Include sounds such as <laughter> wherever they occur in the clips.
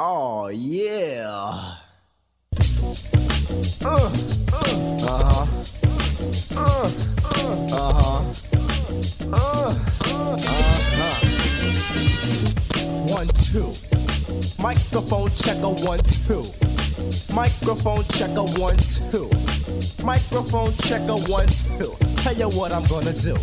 Oh yeah. Uh, uh, uh-huh. Uh, uh, uh-huh. Uh, uh, uh-huh. One, two. Microphone checker, one, two. Microphone checker, one, two. Microphone checker, one, two. Tell you what I'm gonna do.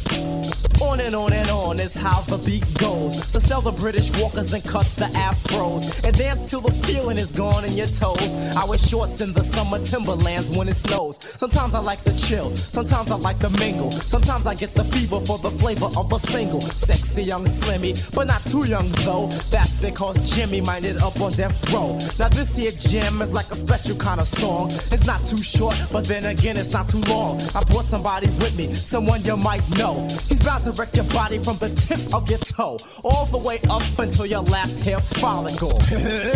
On and on and on is how the beat goes. So sell the British walkers and cut the afros. And dance till the feeling is gone in your toes. I wear shorts in the summer timberlands when it snows. Sometimes I like to chill, sometimes I like to mingle. Sometimes I get the fever for the flavor of a single. Sexy young Slimmy, but not too young though. That's because Jimmy minded up on death row. Now this here jam is like a special kind of song. It's not too short, but then again it's not too long. I brought somebody with me, someone you might know. He's bound to wreck your body from the tip of your toe, all the way up until your last hair follicle. <laughs>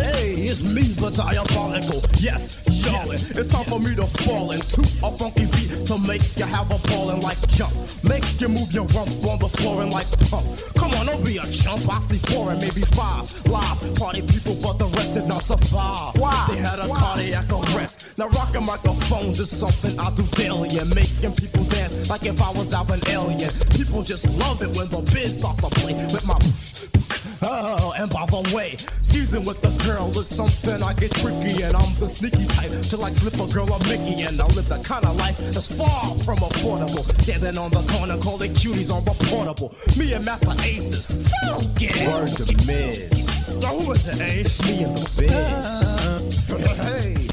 Hey, it's me, the diabolical. Yes, yo, it's time for me to fall into a funky beat to make you have a ballin' like jump. Make you move your rump on the floor and like pump. Come on, don't be a chump. I see four and maybe five live party people, but the rest did not survive. Why? They had a cardiac arrest. Now rocking microphones is something I do daily and making people dance like if I was out an alien. People just love it when the biz starts to play with my. <laughs> Oh, and by the way, skeezing with a girl is something I get tricky, and I'm the sneaky type to like slip a girl a Mickey, and I live the kind of life that's far from affordable. Standing on the corner, calling cuties on reportable. Me and Master Ace is funky. Word to Miz. Now who is it, Ace? It's me and the biz. hey.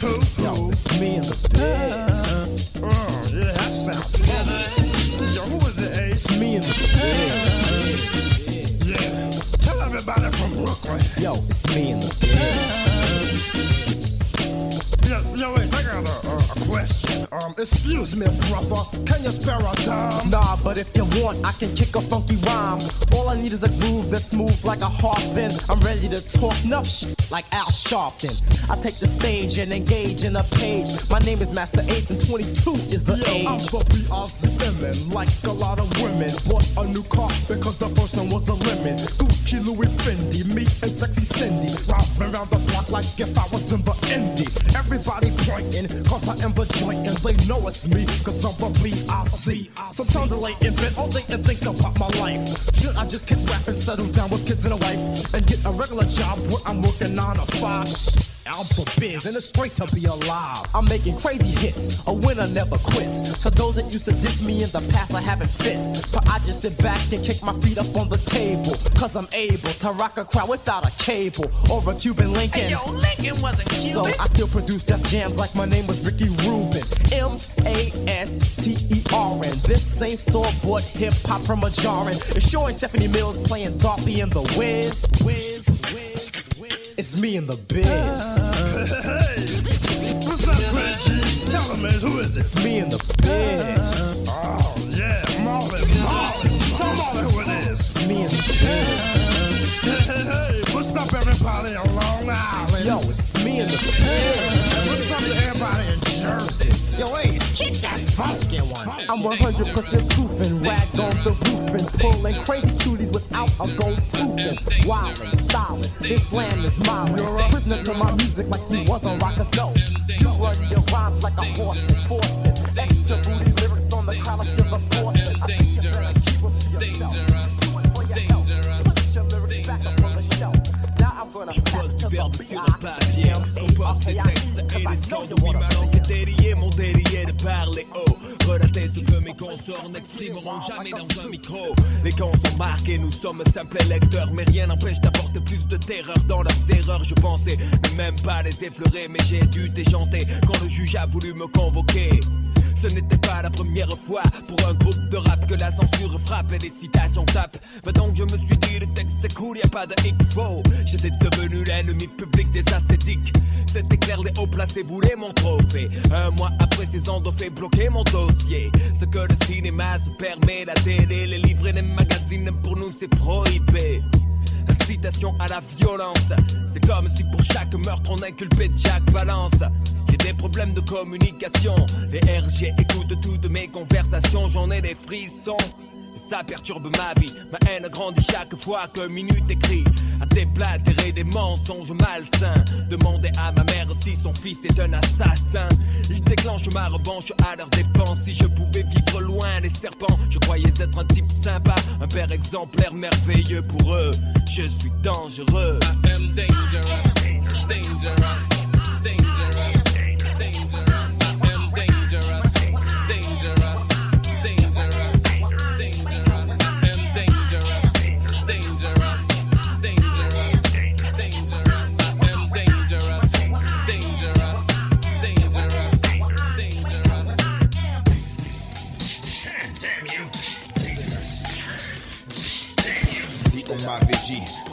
Who? Yo, it's me and the biz. Oh, uh, uh, yeah, that sounds funky. Yo, who is it? It's me and the biz. Yeah. Tell everybody from Brooklyn. Yo, it's me and the biz. Yo, yo, Ace, I got a, a, a question. Um, excuse me, brother. Can you spare a dime? Nah, but if you want, I can kick a funky rhyme. All I need is a groove that's smooth like a harp. Then I'm ready to talk enough shit like Al Sharpton. I take the stage and engage in a page. My name is Master Ace, and 22 is the Yo, I'm age. the BRCMN, like a lot of women. Bought a new car because the first one was a lemon. Gucci, Louis, Fendi, me and sexy Cindy. Robbing around the block like if I was in the indie. Everybody pointing, cause I am the joint and they know it's me, cause I'm the BRC. Sometimes I lay in bed all day and think about my life. Should I just keep rapping, settle down with kids and a wife, and get a regular job where I'm working nine to five? I'm for biz, and it's great to be alive. I'm making crazy hits. A winner never quits. So those that used to diss me in the past, I haven't fit. But I just sit back and kick my feet up on the table. Cause I'm able to rock a crowd without a cable or a Cuban Lincoln. Yo, Lincoln wasn't cute. So I still produce death jams like my name was Ricky Rubin. M A S T E R N. This ain't store bought hip hop from a jarring. It's showing Stephanie Mills playing Dorothy in the. Wiz, Wiz, Wiz. It's me and the biz. Hey, what's up, Reggie? Tell him, man, who is it? It's me and the biz. Oh, yeah, Marlon, Marlon. Tell Marlon who it is. It's me and the biz. Hey, hey, hey, what's up, everybody on Long Island? Yo, it's me and the biz. What's up to everybody in Jersey? Yo, Ace, kick that funky one. I'm 100% proof and rag on the roof and pulling crazy cuties without a gold tooth and wild and solid. This land is mine. You're a prisoner to my music like you was on Rock No. You run your rhymes like a horse and force it. Extra booty lyrics on the crowd like you're the force. I think you better keep them to yourself. Do it for your health. Put your lyrics back up on the shelf. Now I'm gonna pass to the papier, compose des textes et des scores. Oui, ma langue est déliée, mon délié de parler haut. Relater ce que mes consorts n'exprimeront jamais dans un micro. Les camps sont marqués, nous sommes simples lecteurs, mais rien n'empêche d'apporter plus de terreur dans leurs erreurs. Je pensais ne même pas les effleurer, mais j'ai dû déchanter quand le juge a voulu me convoquer. Ce n'était pas la première fois pour un groupe de rap que la censure frappe et les citations tapent. Va donc, je me suis dit, le texte est cool, y a pas de X-Faux. J'étais devenu l'ennemi public des ascétiques. C'était clair, les hauts placés voulaient mon trophée. Un mois après, ces ont fait bloquer mon dossier. Ce que le cinéma se permet, la télé, les livres et les magazines, pour nous c'est prohibé. Incitation à la violence. C'est comme si pour chaque meurtre on inculpait Jack Balance. J'ai des problèmes de communication. Les RG écoutent toutes mes conversations, j'en ai des frissons. Ça perturbe ma vie. Ma haine grandit chaque fois que minute écrit. À déblatérer des mensonges malsains. Demander à ma mère si son fils est un assassin. Il déclenche ma revanche à leur dépense. Si je pouvais vivre loin des serpents, je croyais être un type sympa, un père exemplaire merveilleux pour eux. Je suis dangereux. I am dangerous, dangerous.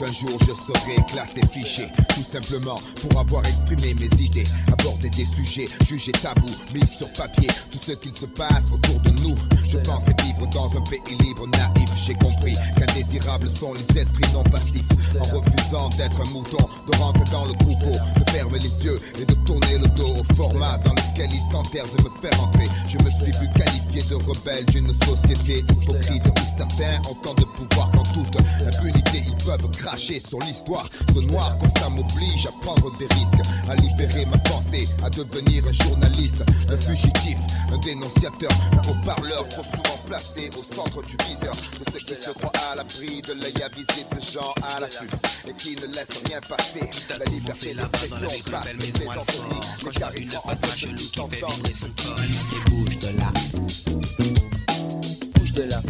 Qu'un jour je serai classé fiché, tout simplement pour avoir exprimé mes idées, aborder des sujets jugés tabous, mis sur papier tout ce qu'il se passe autour de nous. Je pensais vivre dans un pays libre, naïf. J'ai compris qu'indésirables sont les esprits non passifs. En refusant d'être un mouton, de rentrer dans le troupeau, de fermer les yeux et de tourner le dos au format dans lequel ils tentèrent de me faire entrer. Je me suis vu qualifié de rebelle d'une société hypocrite où certains ont tant de pouvoir qu'en toute impunité ils peuvent cracher sur l'histoire. Ce noir constat m'oblige à prendre des risques, à libérer ma pensée, à devenir un journaliste, un fugitif, un dénonciateur, un haut-parleur trop souvent placé au centre du viseur de ceux qui se croient à l'abri de l'œil avisé de gens à la l'affût et qui ne laissent rien passer. La liberté là-bas dans la belle maison Alfort. Quand je vois une femme chelou qui fait vibrer son corps, elle me fait bouge de là. Bouge de là.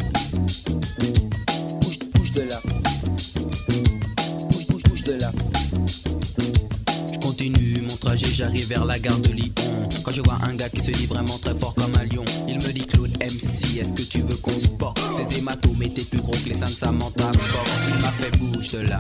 J'arrive vers la gare de Lyon. Quand je vois un gars qui se dit vraiment très fort comme un lion, il me dit Claude MC, est-ce que tu veux qu'on se porte Ces hématomes étaient plus gros que les seins de Samantha Fox. Il m'a fait bouge de là.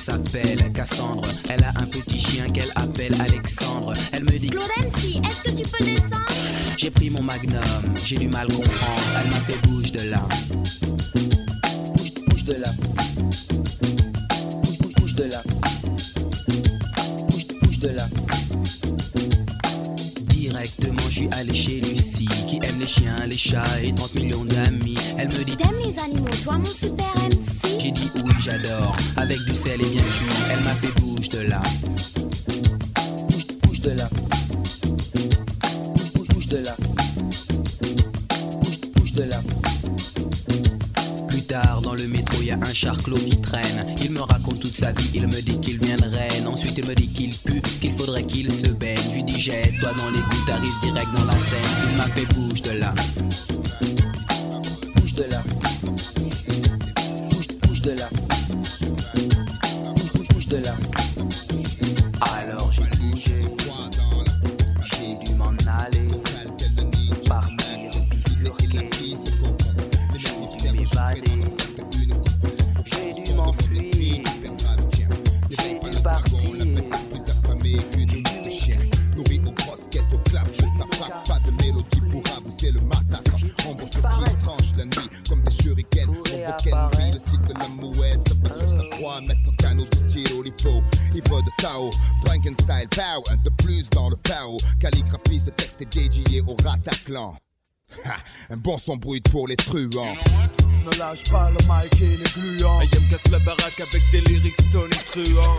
S'appelle Cassandre. Elle a un petit chien qu'elle appelle Alexandre. Elle me dit Claude MC, est-ce que tu peux descendre? J'ai pris mon magnum, j'ai du mal comprendre. Elle m'a fait bouge de là. Bouge, bouge de là. Bouge, bouge, bouge de là. Bouge, bouge de là. Directement, je suis allé chez Lucie, qui aime les chiens, les chats et 30 millions d'amis. Elle me dit T'aimes les animaux, toi mon super MC J'ai dit oui, j'adore. Dans le pao. Calligraphie, ce texte est dédié au Rataclan. Ha, un bon son brut pour les truands. Ne lâche pas le mic et les gluants. Ayam casse la baraque avec des lyrics Tony truands.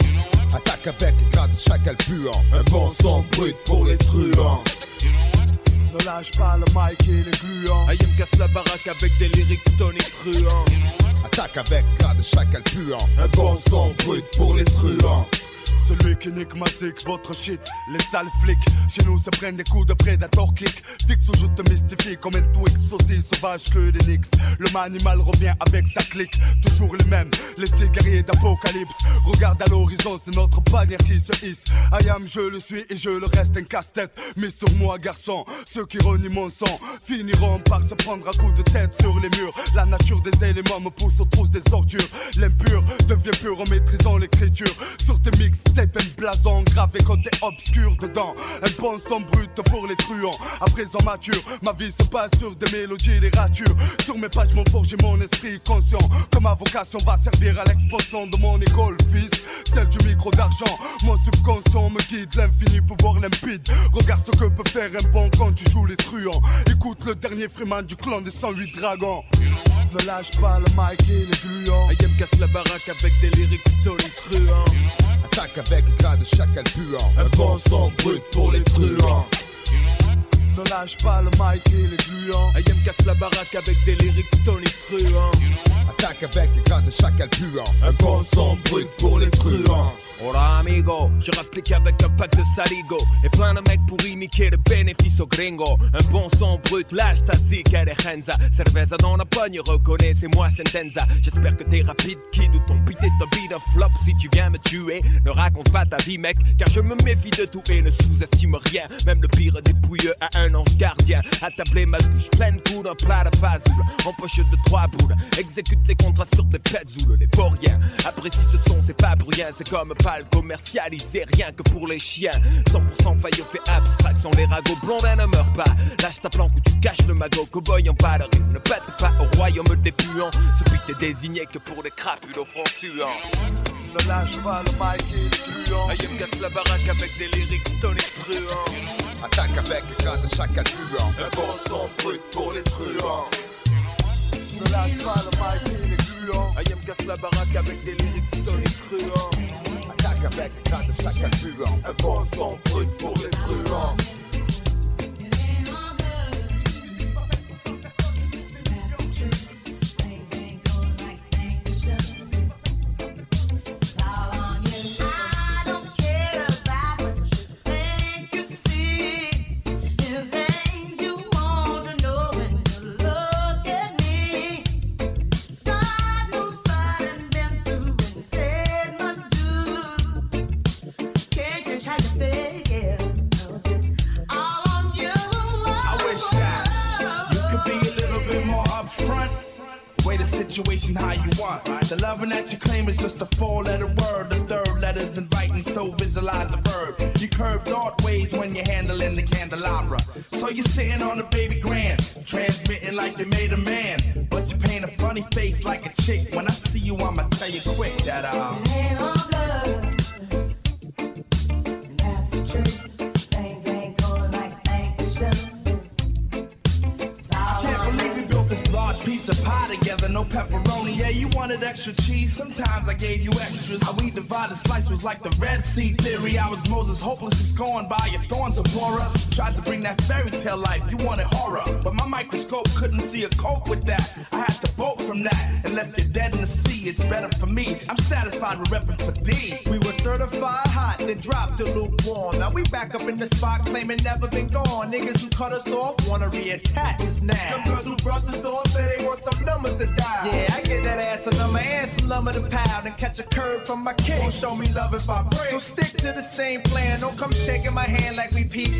Attaque avec les grades de chacal puant. Un bon son brut pour les truands. Ne lâche pas le mic et les gluants. Ayam casse la baraque avec des lyrics Tony truands. Attaque avec grade de chacal puant. Un bon son brut pour les truands. Celui qui nique ma zik, votre shit, les sales flics. Chez nous se prennent des coups de prédateur kick. Fixe ou je te mystifie comme un Twix, aussi sauvage que des Knicks. Le manimal revient avec sa clique, toujours les mêmes, les cigariers d'apocalypse. Regarde à l'horizon, c'est notre bannière qui se hisse. I am, je le suis et je le reste un casse-tête. Mais sur moi, garçon, ceux qui renient mon sang finiront par se prendre à coups de tête sur les murs. La nature des éléments me pousse aux trousses des ordures. L'impur devient pur en maîtrisant l'écriture. Sur tes mixtapes, tape un blason gravé côté obscur dedans. Un bon son brut pour les truands. À présent mature, ma vie se passe sur des mélodies, des ratures. Sur mes pages, m'ont forgé mon esprit conscient. Que ma vocation va servir à l'expansion de mon école, fils. Celle du micro d'argent. Mon subconscient me guide, l'infini pouvoir limpide. Regarde ce que peut faire un bon quand tu joues les truands. Écoute le dernier Freeman du clan des 108 dragons. Ne lâche pas le mic et les gluants. Ayem casse la baraque avec des lyrics stone truands. Attaque avec grade de chacal puant. Un bon son brut pour les truands. Ne lâche pas le mic et les gluants. Ayem casse la baraque avec des lyrics stone truands. Attaque avec grade de chacal puant. Un bon son brut pour les truands. Hola amigo, je rapplique avec un pack de saligo Et plein de mecs pour niquer le bénéfice au gringo Un bon son brut, lâche ta zik, elle est renza Cerveza dans la pogne, reconnais, c'est moi Sentenza J'espère que t'es rapide, kid, ou ton beat est un beat of flop Si tu viens me tuer, ne raconte pas ta vie mec Car je me méfie de tout et ne sous-estime rien Même le pire des pouilleux a un ange gardien. Attablé ma bouche pleine coup d'un plat de fazoule. En poche de trois boules, exécute les contrats sur des petzoules Les vauriens, apprécie ce son, c'est pas pour rien. C'est comme pas le commercialisé, rien que pour les chiens. 100% faillot fait abstraction, les ragots blondins ne meurent pas. Lâche ta planque ou tu caches le magot, cowboy en ballerine Ne pète pas au royaume des puants. Ce beat est désigné que pour les crapules au front suant Ne lâche pas le mic et les gluants. Ayem casse la baraque avec des lyrics stone et truands Attaque avec grade de chacal puant. Un bon son brut pour les truands. Ne lâche pas le mic et les gluants. Ayem casse la baraque avec des stone et truands Attaque avec grade de chacal puant. Un bon son brut pour les truands. Show me love if I break. So stick to the same plan. Don't come shaking my hand like we peeps.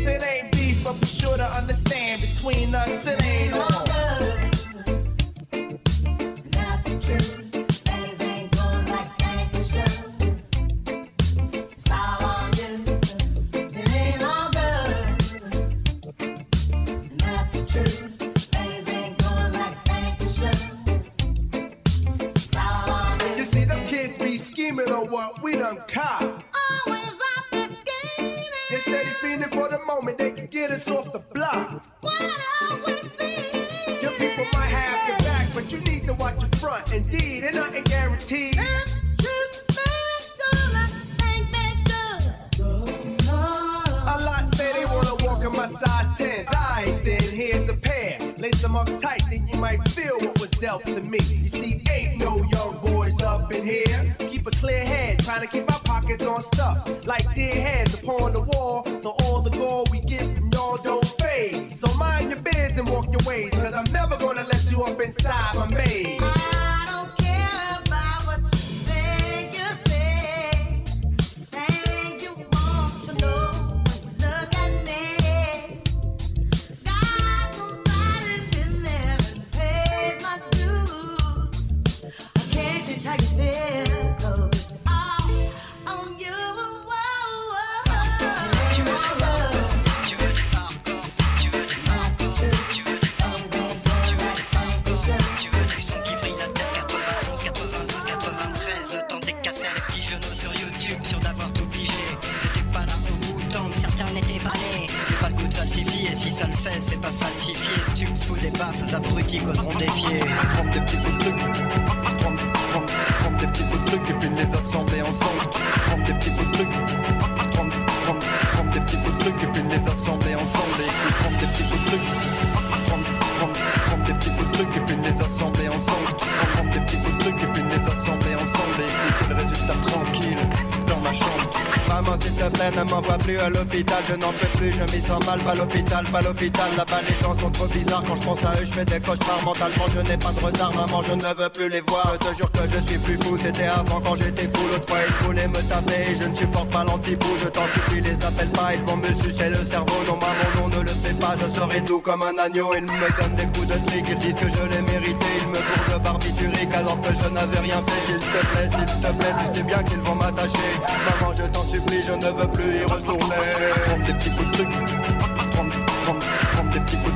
Pas l'hôpital, Là-bas les gens sont trop bizarres, quand je pense à eux je fais des cauchemars Mentalement. Je n'ai pas de retard, maman je ne veux plus les voir. Je te jure que je suis plus fou, c'était avant quand j'étais fou. L'autre fois ils voulaient me taper je ne supporte pas l'antipou Je t'en supplie les appelle pas, ils vont me sucer le cerveau. Non maman non ne le fais pas, je serai doux comme un agneau. Ils me donnent des coups de trick, ils disent que je l'ai mérité. Ils me bourrent de barbiturique alors que je n'avais rien fait. S'il te plaît, s'il te plaît, tu sais bien qu'ils vont m'attacher. Maman je t'en supplie, je ne veux plus y retourner. Des petits bouts de trucs.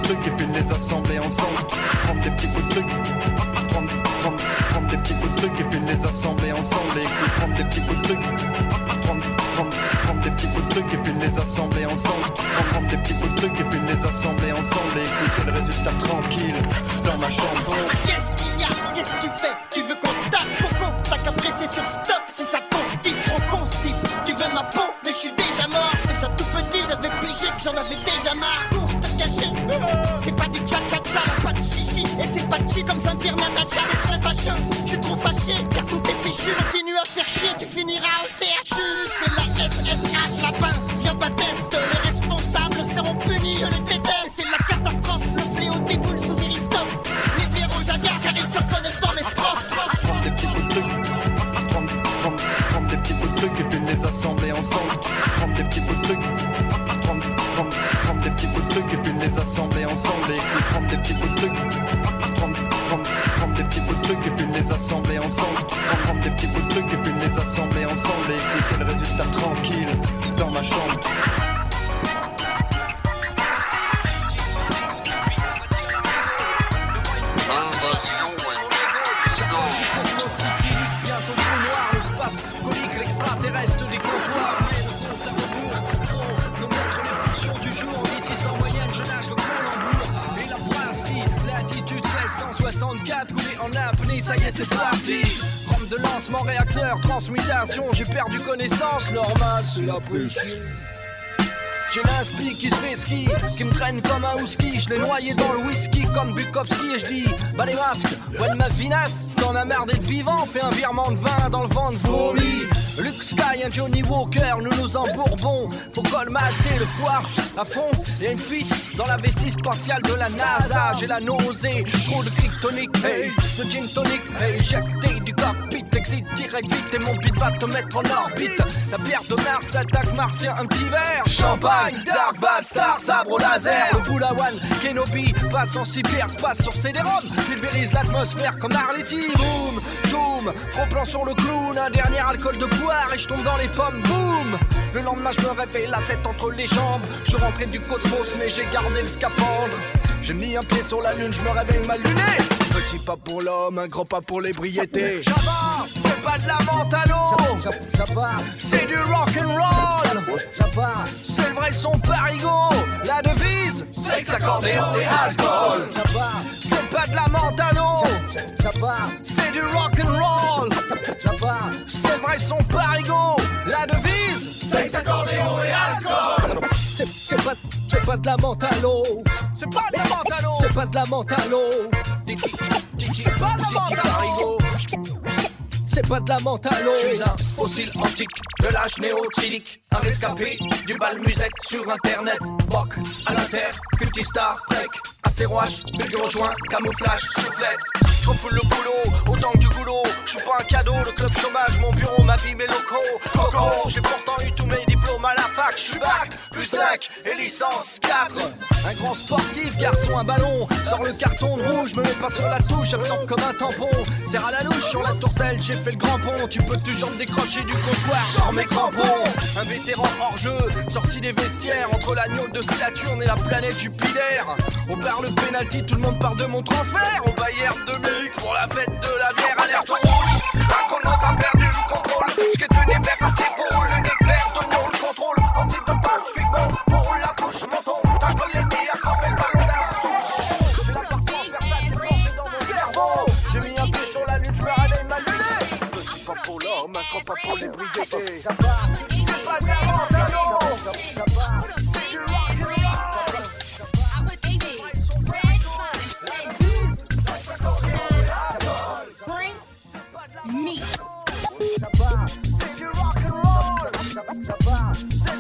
Trucs et puis les assembler ensemble. Prendre des petits bouts de trucs. Prendre, prendre, prendre des petits bouts de trucs et puis les assembler ensemble. Et puis prendre des petits bouts de trucs. Prendre, prendre, prendre des petits bouts de trucs et puis les assembler ensemble. Prendre, des petits bouts de trucs et puis les assembler ensemble. Et écouter le résultat tranquille dans ma chambre. Qu'est-ce qu'il y a? Qu'est-ce que tu fais? Tu veux qu'on se tape? Coco, t'as qu'à presser sur stop? Si ça constipe, trop constipe. Tu veux ma peau, mais je suis déjà mort. Déjà tout petit, j'avais pigé que j'en avais déjà marre. 164 coulé en apnée, ça y est c'est parti Rampe de lancement, réacteur, transmutation, j'ai perdu connaissance, normal c'est la pression j'ai l'inspi qui se fait ski, qui me traîne comme un houski. Je l'ai noyé dans le whisky comme Bukowski et je dis Bah les masques, ouais well, ma vinasse, si t'en as marre d'être vivant, fais un virement de vin dans le vent de folie. Luke Sky, un Johnny Walker, nous nous embourbons. Faut colmater le foire à fond. Y'a une fuite dans la vestie spatiale de la NASA. J'ai la nausée, trop de kryptonique, hey, de gin tonic, hey, éjecté du cockpit. Exit direct vite et mon beat va te mettre en orbite. La pierre de Mars attaque martien, un petit verre. Champagne, Dark Val, Star, sabre au laser. Le Boulawan, Kenobi, passe en cyberspace sur CD-ROM. Pulvérise l'atmosphère comme Arletty. Boom, gros plan sur le clown. Un dernier alcool de poire et je tombe dans les pommes. Boom, le lendemain je me réveille la tête entre les jambes. Je rentrais du cosmos mais j'ai gardé le scaphandre. J'ai mis un pied sur la lune, je me réveille mal luné. Petit pas pour l'homme, un grand pas pour l'ébriété. Java, c'est pas de la l'eau. C'est du rock and roll. C'est le vrai son parigo. La devise, sexe, accordéon et alcool. C'est pas de la l'eau. C'est du rock and roll. C'est vrai son parigo. La devise, sexe, accordéon et alcool. C'est c'est pas, c'est pas de la l'eau. C'est pas de la l'eau. C'est pas de la l'eau. C'est pas de la l'eau. C'est pas de la l'eau. Je suis un fossile antique de l'âge néotrilique. Un rescapé du bal musette sur internet. Rock à l'inter, cultistar, trek. Astéroche, bulgure joint, camouflage, soufflette. Je le boulot, autant que du boulot. Je pas un cadeau, le club chômage, mon bureau, ma vie, mes locaux. Coco, j'ai pourtant eu tous mes à la fac. Je suis bac, plus 5 et licence 4. Un grand sportif, garçon, un ballon. Sors le carton de rouge, me mets pas sur la touche, absorbe comme un tampon. Serre à la louche sur la tourtelle, j'ai fait le grand pont. Tu peux toujours me décrocher du comptoir, sors mes crampons. Un vétéran hors jeu, sorti des vestiaires entre l'agneau de Saturne et la planète Jupiter. On parle penalty, tout le monde parle de mon transfert. Au Bayern de Munich pour la fête de la bière, alerte rouge. Un chrono a perdu le contrôle. Ce est tenu vers contre l'épaule, le nez vert de me. Shabba, shabba,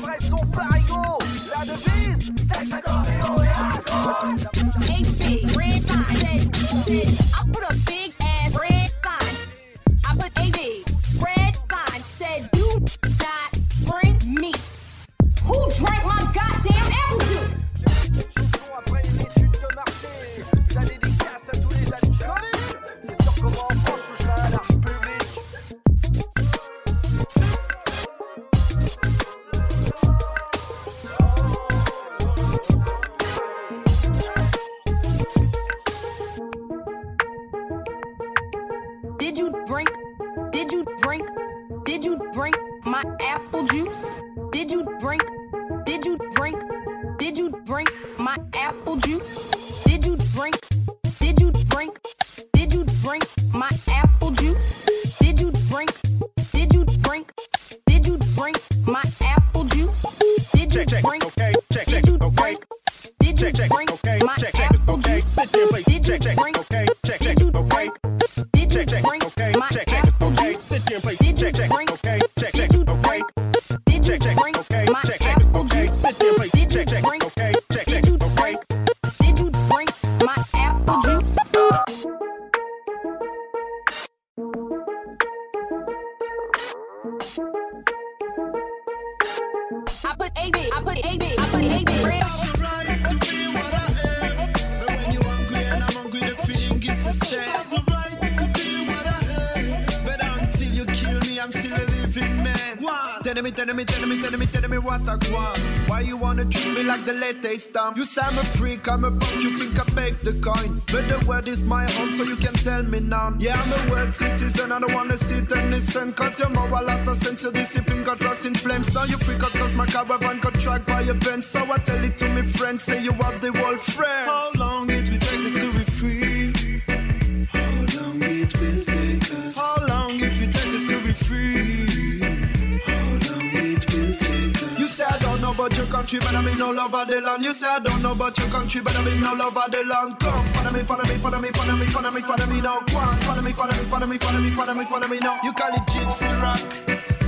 your country, but I'm in all over the land. You say I don't know about your country, but I'm in all over the land. Come, follow me, follow me, follow me, follow me, follow me, follow me now. Go follow me, follow me, follow me, follow me, follow me, follow me now. You call it gypsy rock.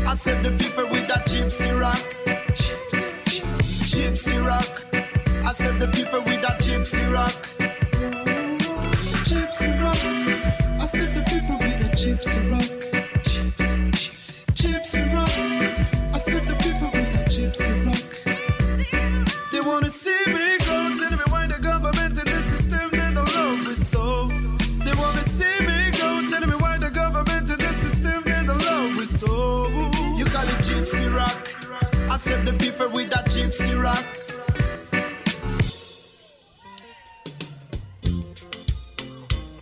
I save the people with that gypsy rock. Rock.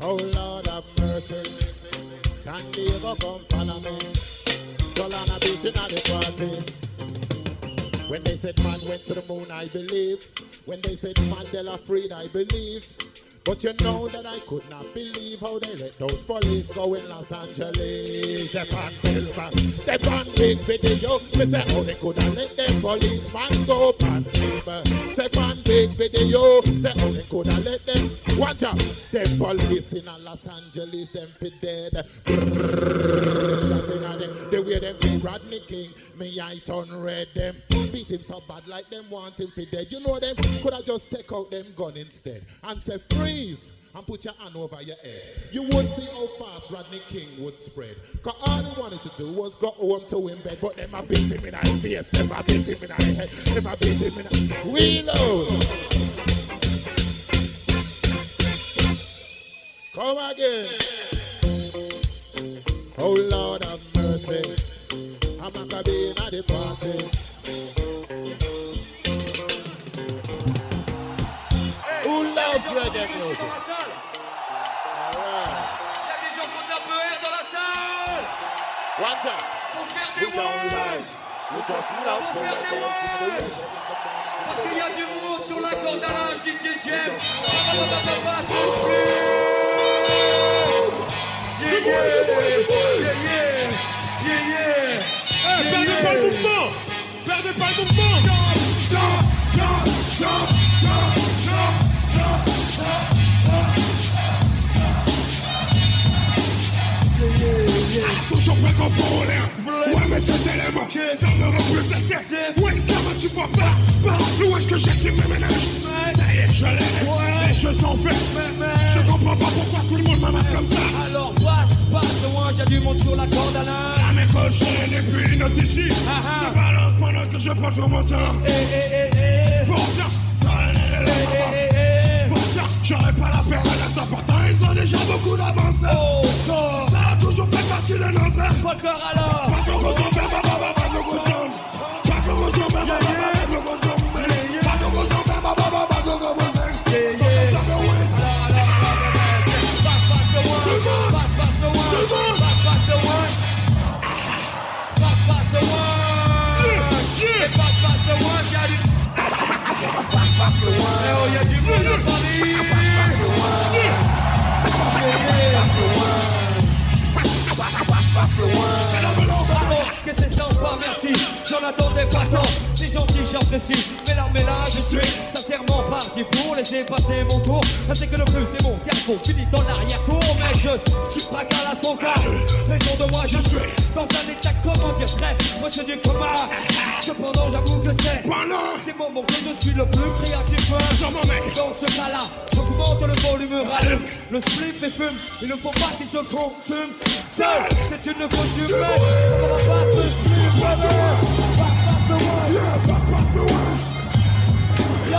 Oh Lord have mercy. Sandy ever come follow me. Solana Beach in the party. When they said man went to the moon, I believe. When they said Mandela freed, I believe. But you know that I could not believe how they let those police go in Los Angeles. They on film, they on big video. Me say how they could have let them policeman go on film. Say on big video. Say how they could have let them. Watch out, them police in Los Angeles, them fi dead. Shot at them, the way them beat Rodney King. Me I turn red them. Beat him so bad like them want him fi dead. You know them could have just take out them gun instead and say freeze and put your hand over your head. You would see how fast Rodney King would spread. Cause all he wanted to do was go home to him bed, but them a beat him in the face, them a beat him in the head, them a beat him in the reload. Come again. Oh Lord have mercy. I'm not gonna be in the party. Who loves reggae music? Alright. Il y a des gens qui ont de la peur dans la salle. Out. Faut faire des waves. Faut faire des waves. Parce qu'il y a du monde sur la corde à linge, DJ James. Yeah, yeah, yeah, yeah. Eh, perdez pas le mouvement Perdez pas le mouvement qu'on fout en Ouais, mais cet élément Ça me rend plus excessif Ouais, comment tu peux pas Par où est-ce que j'attire mes ménages Ça y est, je l'ai Les jeux sont faits Je comprends pas pourquoi tout le monde m'amène comme ça Alors passe, passe loin, j'ai du monde sur la corde à linge La mes cochons et puis notre ici Ça balance pendant que je prends sur mon sang Eh eh eh eh Pourtant, ça j'aurais pas la paix à l'instant Pourtant, ils ont déjà beaucoup d'avance Oh, Ça a toujours partie de notre Folklore alors Parce qu'on Bravo, que c'est sympa, merci. J'en attendais pas tant. C'est j'apprécie. Mais là, mais là, je suis sincèrement parti pour laisser passer mon tour. C'est que le plus, c'est mon cerveau. Fini dans l'arrière-cour, mais je suis pas mon cas. Raison de moi, je suis dans un état, comment dire, très proche du coma. Cependant, j'avoue que c'est ces moments que je suis le plus créatif. Dans ce cas-là, j'augmente le volume, rallume le spliff et fume. Il ne faut pas qu'il se consume. Seul, c'est une coutume. On va pas se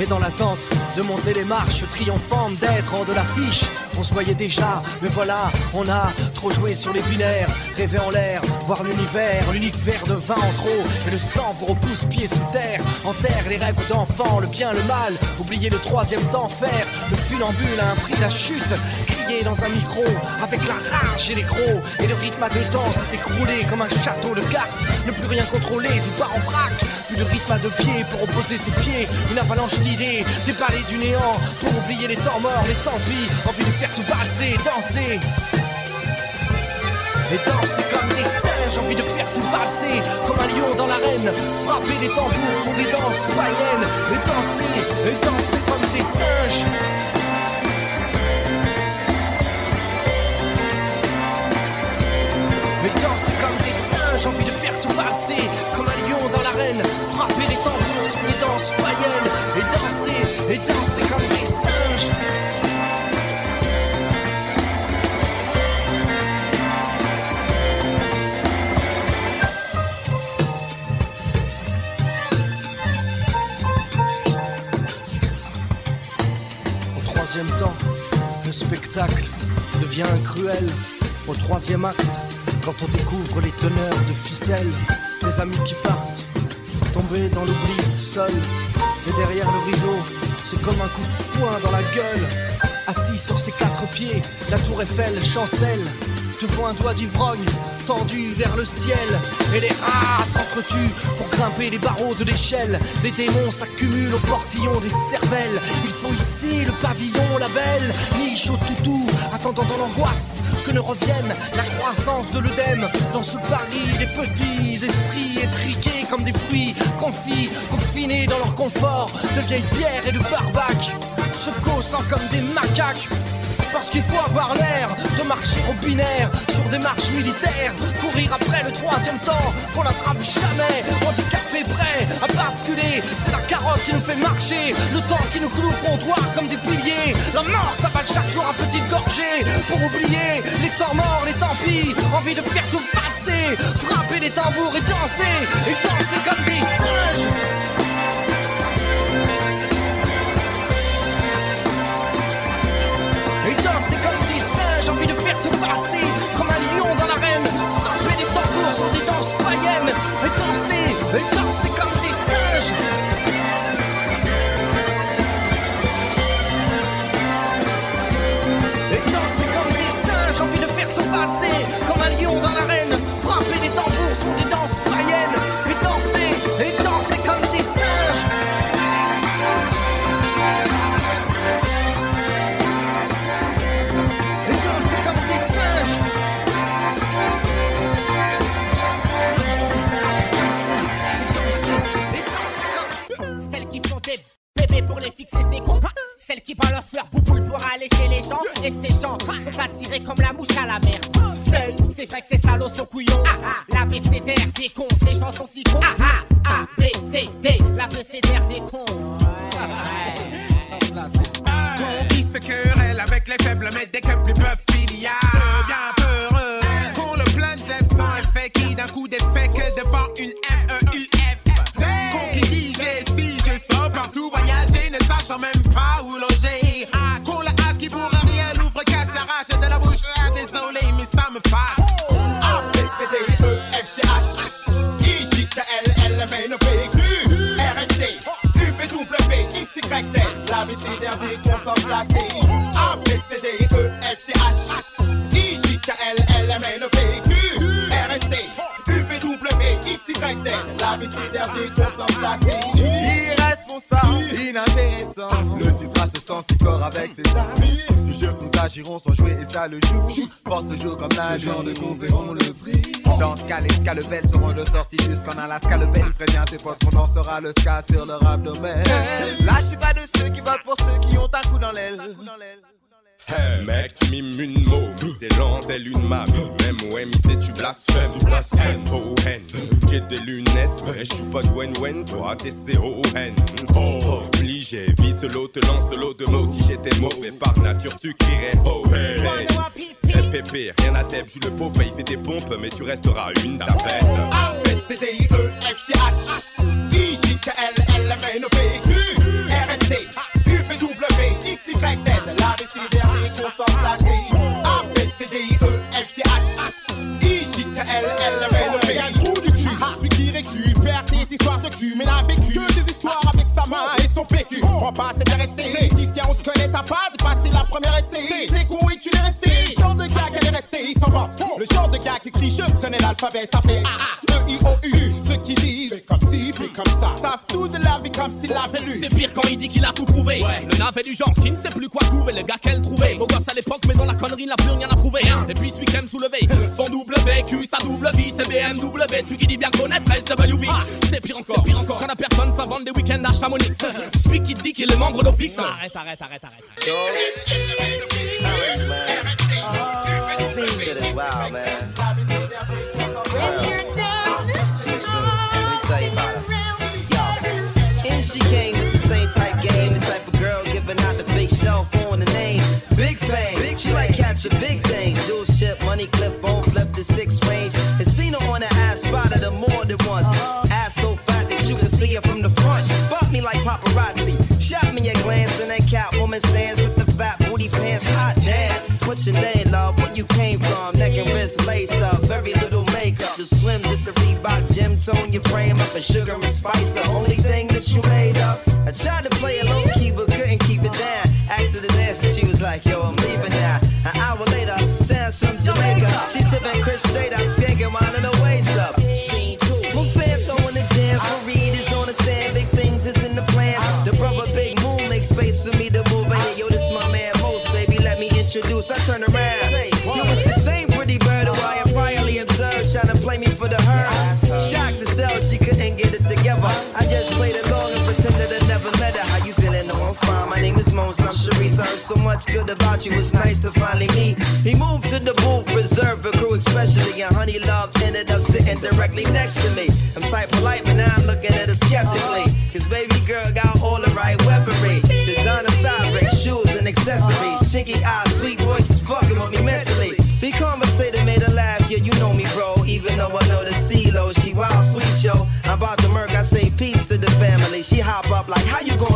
Et dans l'attente de monter les marches triomphantes d'être hors de l'affiche, on se voyait déjà, mais voilà, on a trop joué sur les binaires, rêvé en l'air, voir l'univers, l'unique verre de vin en trop, et le sang vous repousse pieds sous terre, enterre les rêves d'enfants, le bien, le mal, oublier le troisième d'enfer, le funambule a un prix la chute, crier dans un micro, avec la rage et les crocs, et le rythme à deux temps s'est écroulé comme un château de cartes, ne plus rien contrôler, tout part en vrac, plus rythme à deux pieds pour opposer ses pieds, une avalanche d'idées, palais du néant, pour oublier les temps morts, les tant pis, envie de faire tout valser, danser. Et danser comme des singes, envie de faire tout valser, comme un lion dans l'arène, frapper des tambours sont des danses païennes, et danser, et danser comme des singes. Et danser comme des singes, envie de faire tout valser, comme un frapper des tambours sont des danses païennes, et danser, et danser comme des singes. Au troisième temps, le spectacle devient cruel. Au troisième acte, quand on découvre les teneurs de ficelles, les amis qui partent, dans l'oubli, seuls. Et derrière le rideau, c'est comme un coup de poing dans la gueule. Assis sur ses quatre pieds, la tour Eiffel chancelle devant un doigt d'ivrogne tendu vers le ciel. Et les rats s'entretuent pour grimper les barreaux de l'échelle. Les démons s'accumulent au portillon des cervelles. Il faut hisser le pavillon, la belle niche au toutou, attendant dans l'angoisse que ne revienne la croissance de l'œdème. Dans ce Paris, les petits esprits étriqués comme des confits, confinés dans leur confort de vieilles pierres et de barbac, se causant comme des macaques. Parce qu'il faut avoir l'air de marcher au binaire sur des marches militaires, courir après le troisième temps qu'on n'attrape jamais. Handicapé prêt à basculer, c'est la carotte qui nous fait marcher, le temps qui nous cloue au comptoir comme des piliers. La mort s'avale chaque jour à petite gorgée pour oublier les temps morts, les tant pis. Envie de faire tout passer, frapper les tambours et danser, et danser comme des singes. Danser, et danser les gens. Et ces gens sont attirés comme la mouche à la mer. C'est vrai que ces salauds sont couillons. Ah ah, la BCDR des cons, ces gens sont si cons. Ah, 6 sera se sent si fort avec ses amis. Je jure que nous agirons sans jouer et ça le joue. Porte le jour comme la genre de verront le prix. Dans ce cas, les scalebelles seront de sortie jusqu'en Alaska. Le bel prévient tes potes qu'on dansera le ska sur leur abdomen. Là, je suis pas de ceux qui votent pour ceux qui ont un coup dans l'aile. Hey, mec, tu mimes une mot, t'es lent telle une mamie. Même c'est tu blasphèmes, tu blasphèmes. Oh, hen, j'ai des lunettes, mais je suis pas de wen wen, toi t'es C-O-N. Oh, obligé, vis l'eau, te lance l'eau de mots. Si j'étais mauvais par nature, tu crierais oh, hey. pépé, rien à tête, je le pot, il fait des pompes, mais tu resteras une d'appel. A, B, C, D, I, E, F, G, H I, J, K, L, L, M, N, O, P, Q R, S, T, son PQ Prends pas, c'est bien resté. Ici on se connaît, t'as pas dépassé la première STI T'es con et tu l'es resté. Le genre de gars qu'elle est restée, il s'en Le genre de gars qui crie je connais l'alphabet Ça fait A, E, I, O, U comme ça Savent tout de la vie comme s'il l'avait lu C'est pire quand il dit qu'il a tout prouvé. Le navet du genre qui ne sait plus quoi couver, le gars qu'elle trouvait. Beau gosse à l'époque, mais dans la connerie, il n'a plus rien à prouver. Et puis celui qui aime soulever son double vécu, sa double vie, c'est BMW. Celui qui dit bien connaître SWV. C'est pire encore, c'est pire encore. Quand la personne s'invente des week-ends à Chamonix. <laughs> Celui qui dit qu'il est membre d'office. Arrête, arrête, arrête, arrête. Man. Tell Big fame, Big she like catch a big things. Dual ship, money clip, phone flip the six range. And seen her on the ass, spotted her more than once. Uh-huh. Ass so fat that you can see her from the front. She spot me like paparazzi. Shot me a glance, and then Catwoman stands with the fat booty pants. Hot damn. What's your name, love? Where you came from? Neck and wrist laced up, very little makeup. The swims at the Reebok gym tone your frame up. And sugar and spice, the only thing that you made up. I tried to play it low key, but Sipping Chris straight up, skanking, winding her waist up. Move fan throwing the jam. For Reed is on the stand, big things is in the plan. The brother Big Moon makes space for me to move in. Yo, this my man Most, baby. Let me introduce. I turn around. You was the same pretty bird who I had priorly observed, trying to play me for the herd. Shocked to sell, she couldn't get it together. I just played along and pretended I never met her. How you feeling? No, I'm fine. My name is Mons. I'm Sharice. I heard so much good about you. It's nice to finally meet. He moved to the booth, reserved for crew, especially. And Honey Love ended up sitting directly next to me. I'm type polite, but now I'm looking at her skeptically. Cause baby girl got all the right weaponry. Designer fabric, shoes, and accessories. Chinky eyes, sweet voices fucking with me mentally. Be conversated, made her laugh, yeah, you know me, bro. Even though I know the stilo, she wild, sweet, yo. I'm about to murk, I say peace to the family. She hop up like, how you gonna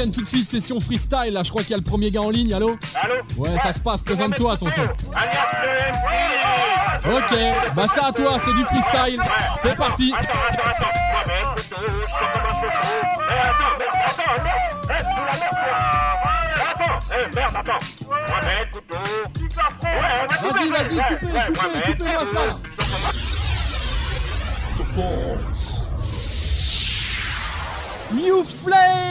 enchaîne tout de suite, session freestyle. Là, je crois qu'il y a le premier gars en ligne. Allô? Allô? Ouais, ça se passe. Présente-toi, tonton. Ok, bah ça à toi, c'est du freestyle. C'est parti. Vas-y, vas-y, coupez, coupez, coupez-moi ça. New Flave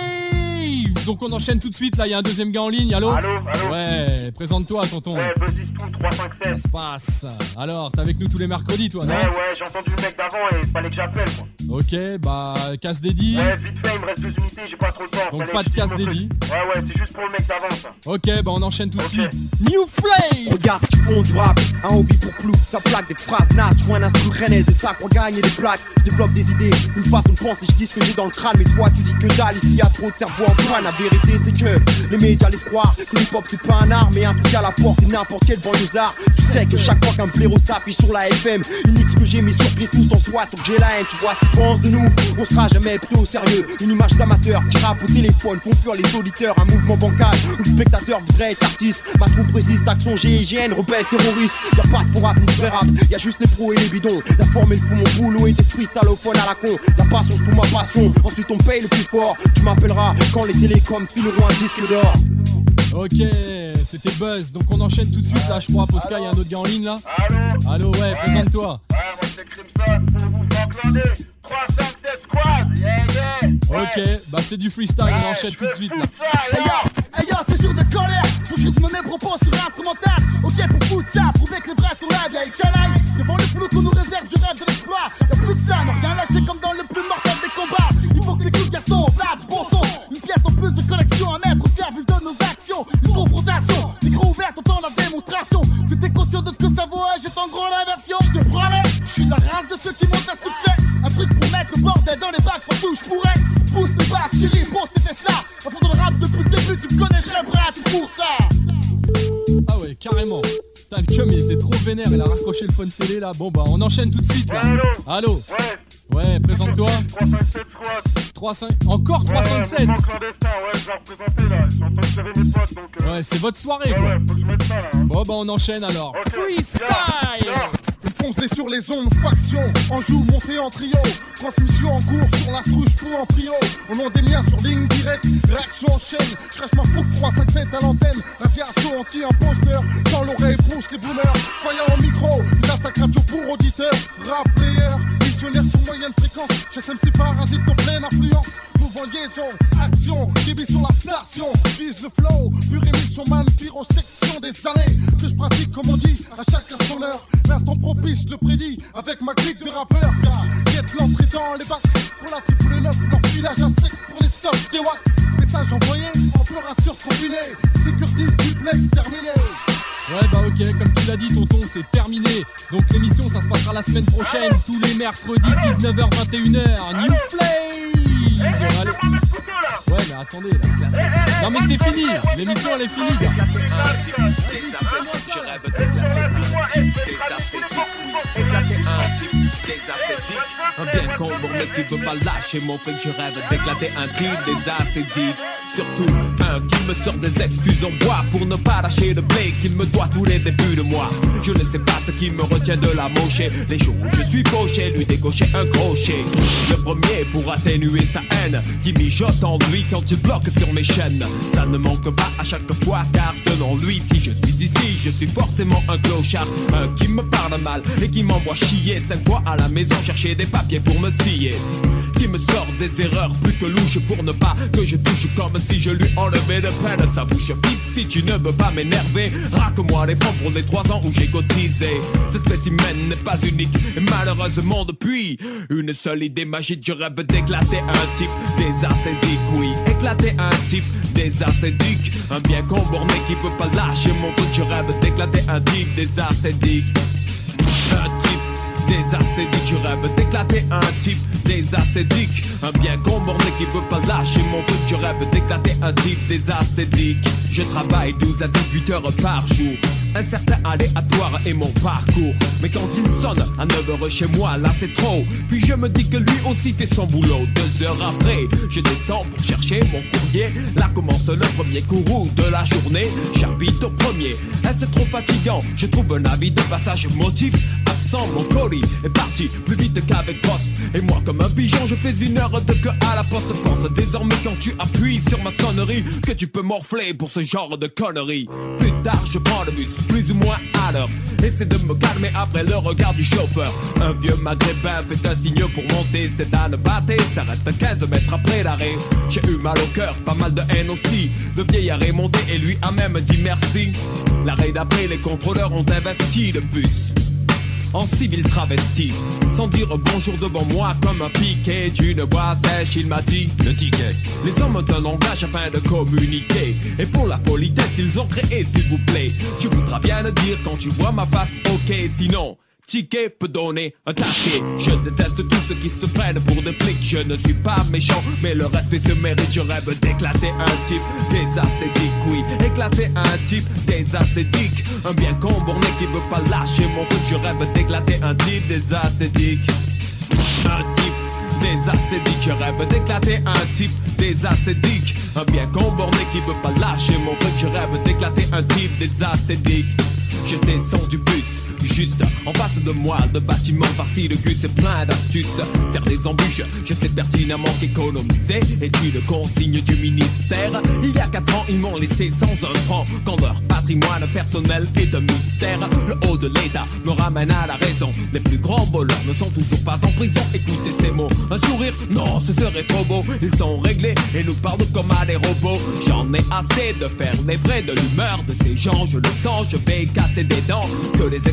Donc on enchaîne tout de suite, là il y a un deuxième gars en ligne, allô Allô, allô Ouais, présente-toi tonton. Ouais, Buzzis Tool 357. Ça se passe. Alors, t'es avec nous tous les mercredis toi, non Ouais, ouais, j'ai entendu le mec d'avant et il fallait que j'appelle, quoi. Ok, bah casse dédié. Ouais, vite fait, il me reste deux j'ai pas trop le temps. Donc pas de casse truc. Ouais, ouais, c'est juste pour le mec d'avant, ça. Ok, bah on enchaîne tout de suite. New Flame Regarde ce qu'ils font du rap, un hobby pour clou, ça plaque des phrases nasses, je vois un instru rennaise et ça croit gagner des plaques. Je développe des idées, une façon de penser, je dis ce que j'ai dans le crâne, mais toi tu dis que dalle, ici y a trop de cerveau en panne. La vérité c'est que les médias laissent croire que le hip-hop c'est pas un art, mais un truc à la porte de n'importe quel banlieusard. Tu sais que chaque fois qu'un blaireau s'affiche sur la FM, nique ce que j'ai mis sur pied tous en soi, sur que j'ai la haine, tu vois ce qu'ils pensent de nous, on sera jamais pris au sérieux. Une image d'amateur qui rappe au téléphone, font fuir les auditeurs, un mouvement bancal où le spectateur voudrait être artiste. Ma troupe précise, taxon, GIGN, rebelle, terroriste. Y'a pas de faux rap ni de vrai rap, y'a juste les pros et les bidons. La forme et le fond, mon boulot et des freestylophones à la con. La passion, c'est pour ma passion. Ensuite, on paye le plus fort. Tu m'appelleras quand les télécoms fileront un disque d'or. Ok, c'était Buzz. Donc on enchaîne tout de suite là, je crois. Posca, il y a un autre gars en ligne là. Allô Allô, ouais, présente-toi. Ouais, moi c'est Crimson, pour vous Franclandais. 357 Squad, yeah, yeah. Ok, bah c'est du freestyle, on enchaîne tout de suite là. Hey yo, hey yo, c'est jour de colère. Faut que je mes propos sur l'instrumental. Ok, pour foutre ça, prouver que les vrais sont la vieille canaille. Devant le flou qu'on nous réserve, je rêve de l'exploit. Y'a plus que ça, ne rien lâcher comme dans le plus mortel des combats. Il faut que les coups de garçon, là, du bon son. Une pièce en plus de collection je pourrais. Pousse les basses, chérie, pose tes fesses là. À fond le rap depuis le début, tu me connais, j'ai le bras, tu pour ça. Ah ouais, carrément. Putain, le cum il était trop vénère, il a raccroché le phone télé là. Bon bah on enchaîne tout de suite là. Allô Ouais, présente-toi. 357 Squad. 3, 5... Encore 357 Mouvement clandestin, ouais, je vais représenter là. J'ai entendu que j'avais mes potes donc. euh, Ouais, c'est votre soirée Ouais, quoi. ouais, faut que je mette ça là. hein. Bon bah on enchaîne alors. Freestyle Ils foncent sur les ondes, faction, en joue, montée en trio. Transmission en cours sur la strouche fou en trio. Au nom des miens sur ligne directe, réaction en chaîne. Crash ma fouque 357 à l'antenne. Radiation anti-imposteur, dans l'oreille brousse les boomers. Foyer en micro, la radio pour auditeurs. Rap player, missionnaire sur moyenne fréquence. JSMC parasite en pleine influence. Mouvement liaison, action, débit sur la station. Vise le flow, pure émission man, pyrosection des années. Que je pratique comme on dit, à chacun son heure. L'instant propice, je le prédis, avec ma clique de rappeurs. Guette l'entrée dans les bacs. Pour la triple neuf, leur filage à sec pour les stocks des watts. Message envoyé, opération combinée. Sécurité duplex terminé. Ouais bah ok, comme tu l'as dit tonton, c'est terminé. Donc l'émission ça se passera la semaine prochaine, tous les mercredis 19h 21h. New Flame Allô Ouais mais attendez là. Non mais c'est fini, l'émission elle est finie gars. Un type un bien comborné qui veut pas lâcher mon fric. Je rêve d'éclater un type des ascétiques. Surtout un qui me sort des excuses en bois pour ne pas lâcher le blé qu'il me doit tous les débuts de mois. Je ne sais pas ce qui me retient de la mocher. Les jours où je suis fauché, lui décocher un crochet. Le premier pour atténuer sa haine qui mijote en lui quand il bloque sur mes chaînes. Ça ne manque pas à chaque fois car selon lui, si je suis ici, je suis forcément un clochard. Un qui me parle mal et qui m'envoie chier cinq fois à la maison chercher des papiers pour me scier. Qui me sort des erreurs plus que louches pour ne pas que je touche comme si je lui enlevais de peine sa bouche. Fils, si tu ne veux pas m'énerver, raque-moi les fonds pour les trois ans où j'ai cotisé. Ce spécimen n'est pas unique et malheureusement depuis une seule idée magique, je rêve d'éclater un type des acédiques, oui. Éclater un type des acédiques, un bien comborné qui peut pas lâcher mon foot, je rêve d'éclater un type des acédiques. Un type des acédiques, je rêve d'éclater un type des acédiques. Un bien comborné qui veut pas lâcher mon foot, je rêve d'éclater un type des acédiques. Je travaille 12 à 18 heures par jour Un certain aléatoire est mon parcours. Mais quand il sonne à 9h chez moi, là c'est trop. Puis je me dis que lui aussi fait son boulot. Deux heures après, je descends pour chercher mon courrier. Là commence le premier courroux de la journée. J'habite au premier. Est-ce trop fatigant? Je trouve un habit de passage motif absent. Mon colis est parti plus vite qu'avec poste. Et moi, comme un pigeon, je fais une heure de queue à la poste. Pense désormais quand tu appuies sur ma sonnerie que tu peux morfler pour ce genre de conneries. Plus tard, je prends le bus, plus ou moins à l'heure. Essaie de me calmer après le regard du chauffeur. Un vieux maghrébin fait un signe pour monter. C'est à ne battre, s'arrête 15 mètres après l'arrêt. J'ai eu mal au cœur, pas mal de haine aussi. Le vieillard est monté et lui a même dit merci. L'arrêt d'après, les contrôleurs ont investi le bus en civil travesti. Sans dire bonjour devant moi comme un piquet d'une voix sèche, il m'a dit le ticket. Les hommes ont un langage afin de communiquer. Et pour la politesse, ils ont créé, s'il vous plaît. Tu voudras bien le dire quand tu vois ma face, ok, sinon. Ticket peut donner un taquet. Je déteste tous ceux qui se prennent pour des flics. Je ne suis pas méchant, mais le respect se mérite. Je rêve d'éclater un type des acédiques, oui. Éclater un type des acédiques. Un bien comborné qui veut pas lâcher mon truc. Je rêve d'éclater un type des acédiques. Un type des acédiques. Je rêve d'éclater un type des acédiques. Un bien comborné qui veut pas lâcher mon truc. Je rêve d'éclater un type des acédiques. Je descends du bus, juste en face de moi, le bâtiment farci de gus et plein d'astuces. Faire des embûches, je sais pertinemment qu'économiser est une consigne du ministère. Il y a 4 ans, ils m'ont laissé sans un franc, quand leur patrimoine personnel est de mystère. Le haut de l'État me ramène à la raison. Les plus grands voleurs ne sont toujours pas en prison. Écoutez ces mots, un sourire, non, ce serait trop beau. Ils sont réglés et nous parlent comme à des robots. J'en ai assez de faire les vrais de l'humeur de ces gens. Je le sens, je vais casser des dents. Que les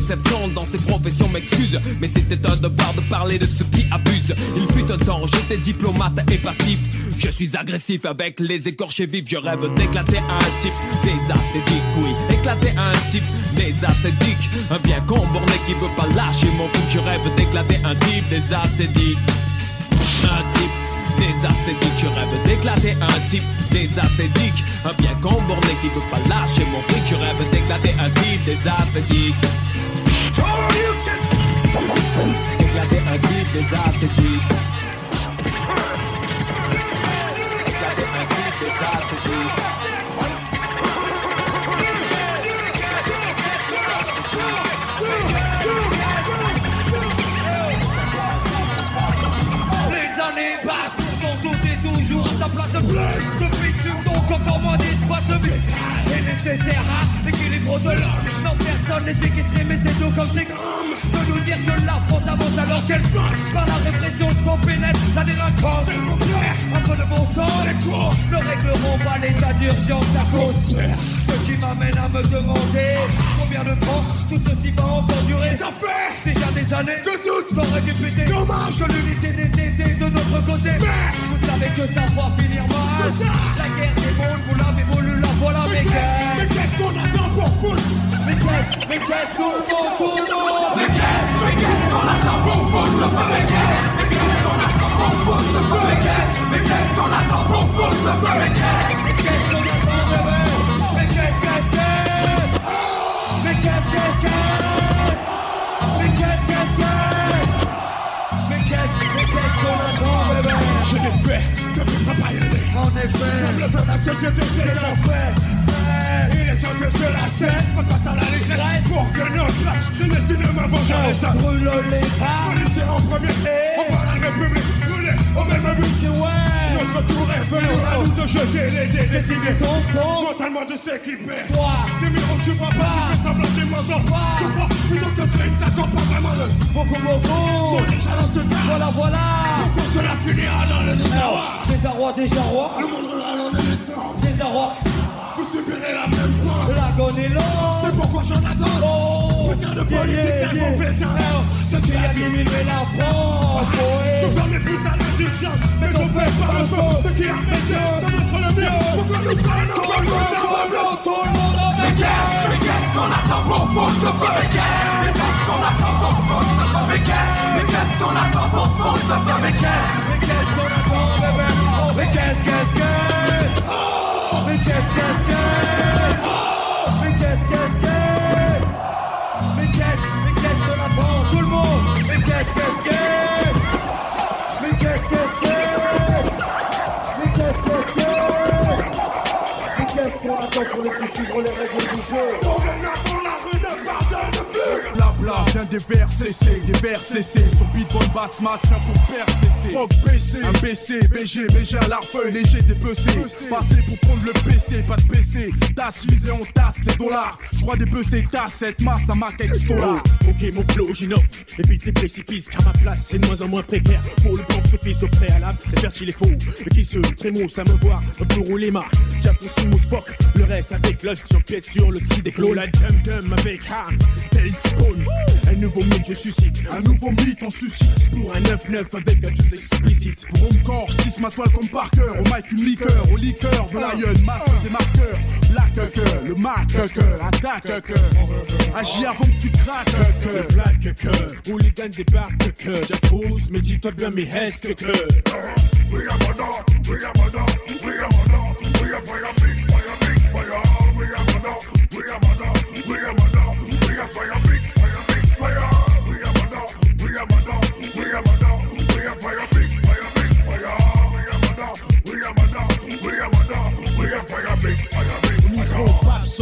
dans ces professions m'excusent. Mais c'était un devoir de parler de ceux qui abusent. Il fut un temps, j'étais diplomate et passif. Je suis agressif avec les écorchés vifs. Je rêve d'éclater un type des acédiques, oui. Éclater un type des acédiques. Un bien comborné qui veut pas lâcher mon fou. Je rêve d'éclater un type des acédiques. Un type des acédiques, je rêve d'éclater un type des acédiques Un bien comborné qui veut pas lâcher mon fric Je rêve d'éclater un type des acédiques Les années passent, est toujours à sa place. Plus de bitume, donc encore moins d'espace. vide Et nécessaire à l'équilibre de l'homme. Non, personne n'est séquestré, mais c'est tout comme c'est grand De nous dire que la France avance alors qu'elle passe Par la répression, je pénètre la délinquance un peu de bon sens Les cours ne régleront pas l'état d'urgence à coûte Ce qui m'amène à me demander Combien de temps tout ceci va encore durer? Ça fait déjà des années que tout t'aurais dû péter Dommage. Que l'unité n'était de notre côté. Mais vous savez que ça va finir mal. La guerre des mondes, vous l'avez voulu, la voilà. Mais qu'est-ce mais qu'est-ce qu'on attend pour foutre? Mais qu'est-ce, mais qu'est-ce tout le monde, tout le monde. Mais qu'est-ce, mais qu'est-ce qu'on attend pour foutre? Mais qu'est-ce, mais qu'est-ce qu'on attend pour foutre? Le feu Mais qu'est-ce, mais qu'est-ce qu'on attend pour foutre? Le feu Mais qu'est-ce, mais qu'est-ce qu'on En effet. Comme le veut la société, c'est l'enfer. Il est temps que je la cesse, passe pas ça la régresse Pour que notre jeunesse ne me jamais. Ça brûle l'état Policier en premier, on va la République brûler au même but C'est ouais. Notre tour est venu, à nous de jeter les dés Décider ton ton, mentalement de s'équiper. Toi, des miracles tu vois pas, tu fais semblant des mentants Tu crois plutôt que tu t'attends pas vraiment le Beaucoup, beaucoup. Sont déjà dans ce tas Voilà, voilà. Pourquoi cela finira dans le désarroi. Désarroi, désarroi. Le monde râle en exemple Désarroi. Vous subirez la même pointe L'agonie longue. C'est pourquoi j'en attends Putain de politique c'est incompétent Ce qui a diminué la France Nous permet plus à l'intelligence Mais on fait pas le feu Ce qui a baissé Ça montre le mieux Pourquoi nous prenons pas le cerveau Tout le monde Mais qu'est-ce Mais qu'est-ce qu'on attend pour foutre le feu? Mais qu'est-ce qu'on attend pour foutre le feu? Mais qu'est-ce Mais qu'est-ce qu'on attend pour foutre le feu? Mais qu'est-ce Mais qu'est-ce qu'on attend bébé Mais qu'est-ce qu'est-ce qu'est Mais qu'est-ce qu'est-ce qu'est Mais qu'est-ce qu'est-ce attention, ne plus suivre les règles du jeu. Ça vient des vers CC, des vers CC. Son beat bonne basse masse, rien pour percer. Rock BC, un BC, BG, BG à l'arfeuille, léger dépecé. Passé pour prendre le PC, pas de PC. Tasse visée, on tasse les dollars. Je crois des PC, tasse cette masse à Mac Extola. Ok, mon flow, j'innove. Les beats, les précipices, car ma place c'est de moins en moins précaire. Pour le banque, ce fils au préalable, les fertiles et faux. Et qui se trémoussent à me voir, pour rouler marche. Japon, Simo, Spock, le reste avec Lust, j'empiète sur le site des clones. La dum dum avec Han, tel spawn. Un nouveau mythe, je suscite. Un nouveau mythe, on suscite. Pour un 9-9 avec un juice explicite. Pour Homecore, je tisse ma comme Parker. Au mic, une liqueur, au liqueur de Lion, master des marqueurs. Black Hucker, le Mac Hucker, attaque Hucker. Agis avant que tu craques Le black que, hooligan débarque que. J'appose, mais dis-toi bien mes hesques que. We are we are we are we are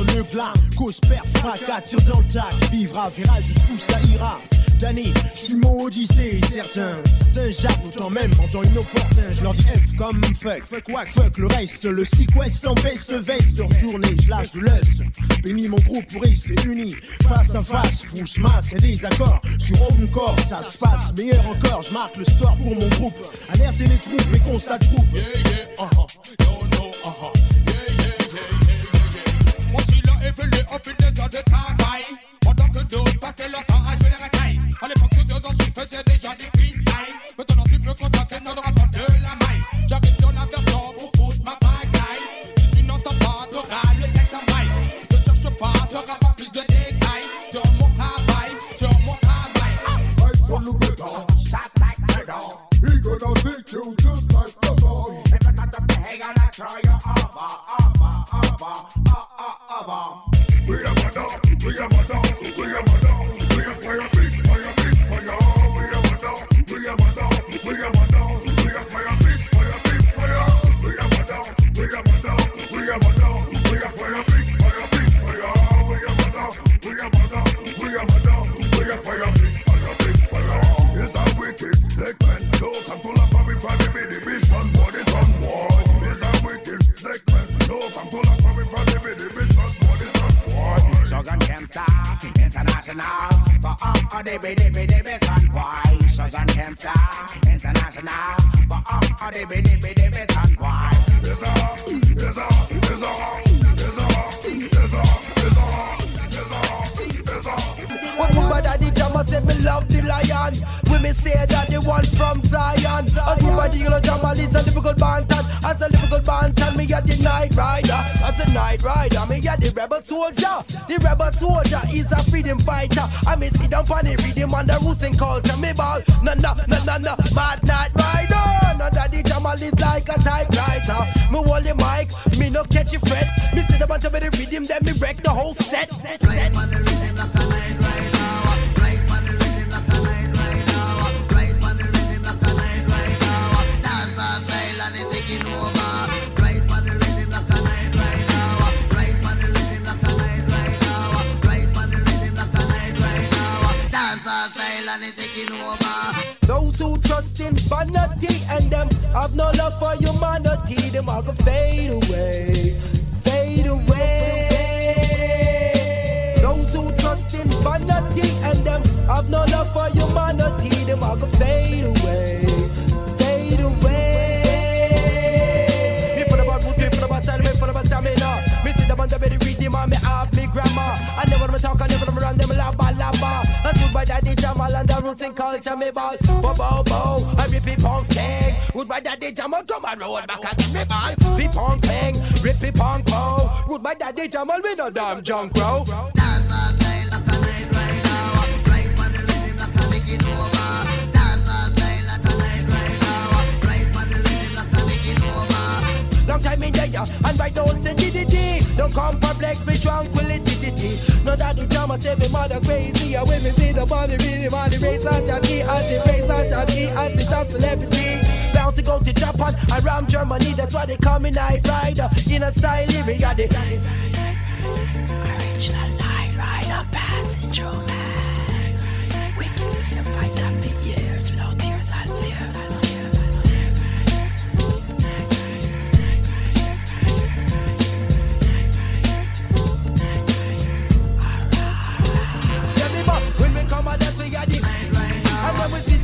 le glas, cause perte, fracas, tire dans le tac, vivra, verra jusqu'où ça ira? Danny, je suis mon Odyssée, certain. Certains jacques, autant même en temps inopportun. Je leur dis F comme fuck, fuck what, fuck le reste. Le sequest empêche le veste retourner, je lâche de lust. Bénis mon groupe pour c'est uni, face à face, fouche masse et des accords. Sur mon corps, ça se passe, meilleur encore, je marque le score pour mon groupe. Alertez les troupes et qu'on s'attroupe. Yeah, yeah, uh-huh. Yo, no. Yeah, yeah, Évolué au faisaient déjà des freestyles. Maintenant, tu peux constater, ça ne rapporte When Booba Daddy Jama said me love the lion. When me say that the one from Zion. As Booba Diggle Jama is a difficult bantan As a difficult bantan me a the night rider. As a night rider me a the rebel soldier. The rebel soldier is a freedom fighter. I me sit down on the rhythm and the roots and culture Me ball. No no no no no mad night rider. No Daddy Jama is like a typewriter. Me hold the mic me no catch a fret. Me sit down top of the rhythm then me wreck the whole set, set, set. Those who trust in vanity and them have no love for humanity, them all go fade away, fade away. Those who trust in vanity and them have no love for humanity, them all go fade away, one that better read them on me half me grandma. I never wanna talk, I never wanna run them labba labba. That's good by daddy Jamal and the roots and culture me ball. Bo bo bo, I rip it pound skeg. Good by daddy Jamal come on, roll back again me ball. Be pound bang, rip it pound po. Good by daddy Jamal we no damn junk bro. Dance all night, like a night right now. Strike on the rhythm, like a make over. Long time in there, and right now DDD. Don't come perplex me tranquility. No daddy drama say me mother crazy. And when me see the money, really money race and Jackie, as it race and Jackie, as it top celebrity. Bound to go to Japan, around Germany, that's why they call me Night Rider. In a style, me got the original Night Rider passenger man.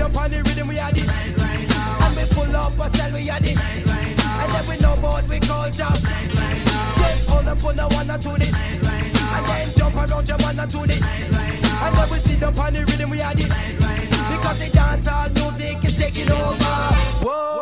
up on the rhythm, we are the right, right now. And we pull up a style, we are the right, right now. And then we know about we call job. Right, right now. Just hold up on the one or two right, right. And then jump around your one or two right, right. And then we sit up on the rhythm, we are the right, right now. Because the dance music is taking over. Whoa.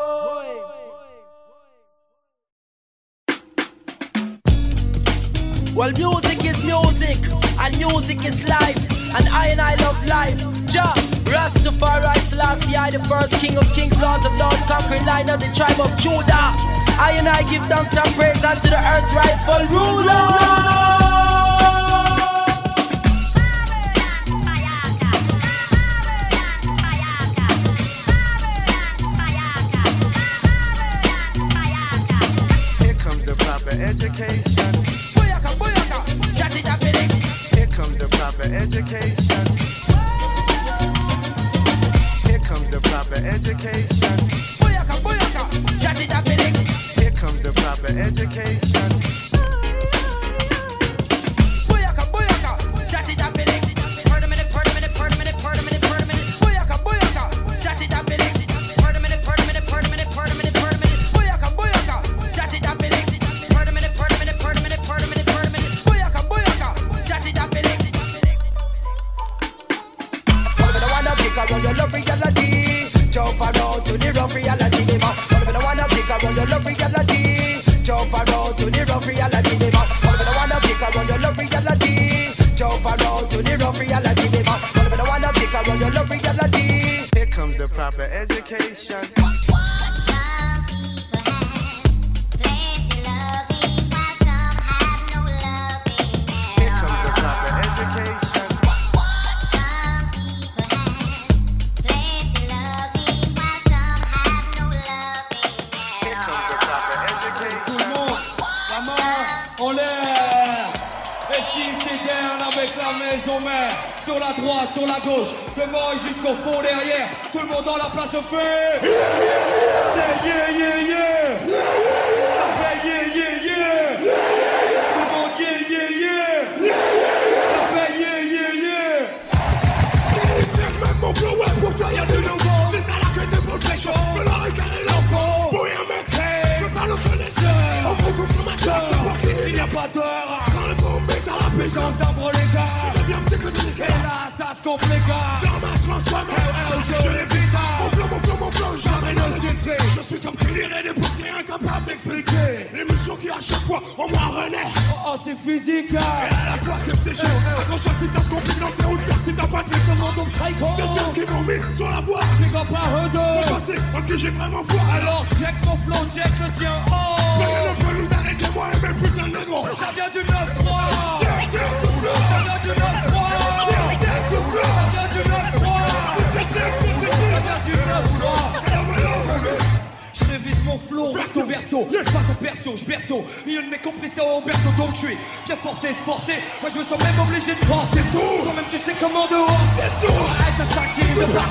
Well, music is music, and music is life, and I and I love life. Jump. Rastafari Selassie, I the first king of kings, lords of lords, conquering line of the tribe of Judah. I and I give thanks and praise unto the earth's rightful ruler.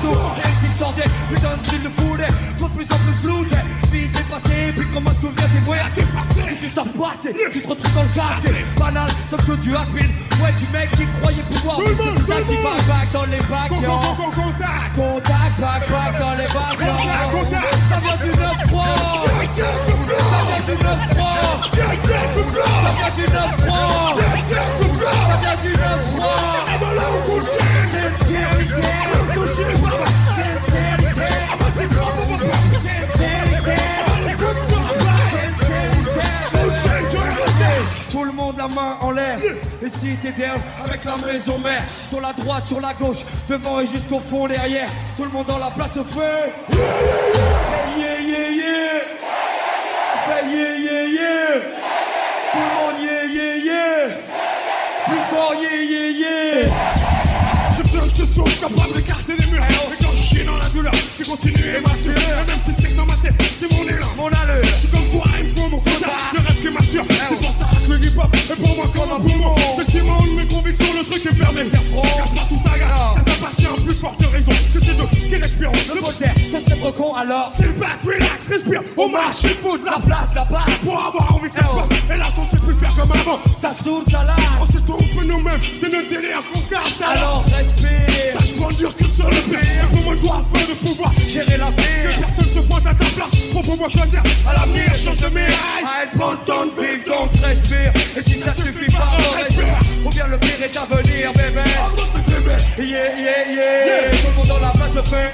cours, exit sans Putain de style de fou, faut de plus en plus flou, vite dépassé, puis comment te souvenir des voyages t'effacer Si tu t'as passé, tu te retrouves dans le cas, banal, sauf que tu has been. Ouais, du mec qui croyait pouvoir, c'est ça qui back back dans les bacs, Contact, contact, back back dans les bacs, Contact, contact, Ça vient du 9-3, ça vient du 9-3, ça vient du 9-3, ça vient du 9-3, c'est le ciel, c'est le ciel, la main en l'air. Et si t'es bien avec la maison mère, sur la droite, sur la gauche, devant et jusqu'au fond, derrière, tout le monde dans la place au feu. Yeah, yeah, yeah, yeah. Fait yeah, yeah, yeah. Tout le monde yeah, yeah, yeah. Plus fort yeah, yeah, yeah. Je fais ce saut capable d'écarter les murs. Et quand je dans la douleur, et continuer et ma. Même si c'est dans ma tête, c'est mon élan, mon allure. Je suis comme toi, il me faut mon quota. Le rêve qui m'assure, eh c'est pour ça que le hip hop est pour moi comme un poumon. C'est si de mes convictions, le truc qui permet de faire front. Cache pas tout ça, gars, ça t'appartient en plus forte raison que ces deux qui respirent le mot d'air. Ça serait trop con alors. C'est le bac, relax, respire, on marche, il faut de la place, la place. Pour avoir envie que ça se eh passe, et là, on sait plus faire comme avant. Ça saoule, ça lâche. On se trompe nous-mêmes, c'est notre délire qu'on casse. Alors respire. Ça, je dur comme sur le père. Pour moi, toi, afin de pouvoir. Gérer la que personne se pointe à ta place pour pouvoir choisir à l'avenir. Change de médaille. Ah, elle prend le temps de vivre, donc respire. Et si ça suffit pas, on respire. Ou bien le pire est à venir, bébé. Yeah, yeah, yeah. Tout le monde dans la place se fait.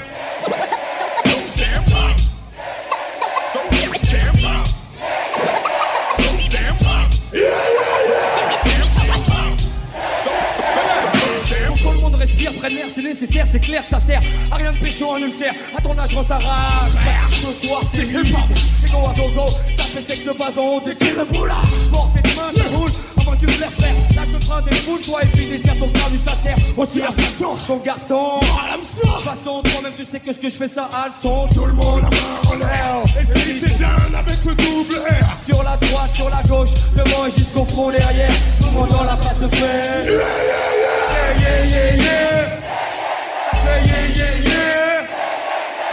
L'air, c'est nécessaire, c'est clair que ça sert à rien de pécho en ulcère. À ton âge, rends ta rage. Frère, Ce soir, c'est hip-hop. Et go à go go, ça fait sexe de base en haut des kills de boula. Porte tes mains, ça roule. Avant tu flair, frère. Lâche le frein des foules, toi et puis dessert ton cardu, ça sert aussi à façon. Ton garçon, de toute façon, toi-même, tu sais que ce que je fais, ça a le son. Tout le monde, la main en l'air. Et si t'es down avec le double R. Sur la droite, sur la gauche, devant et jusqu'au front derrière. Tout le monde dans la place se fait. Yeah, yeah, yeah, yeah. Ça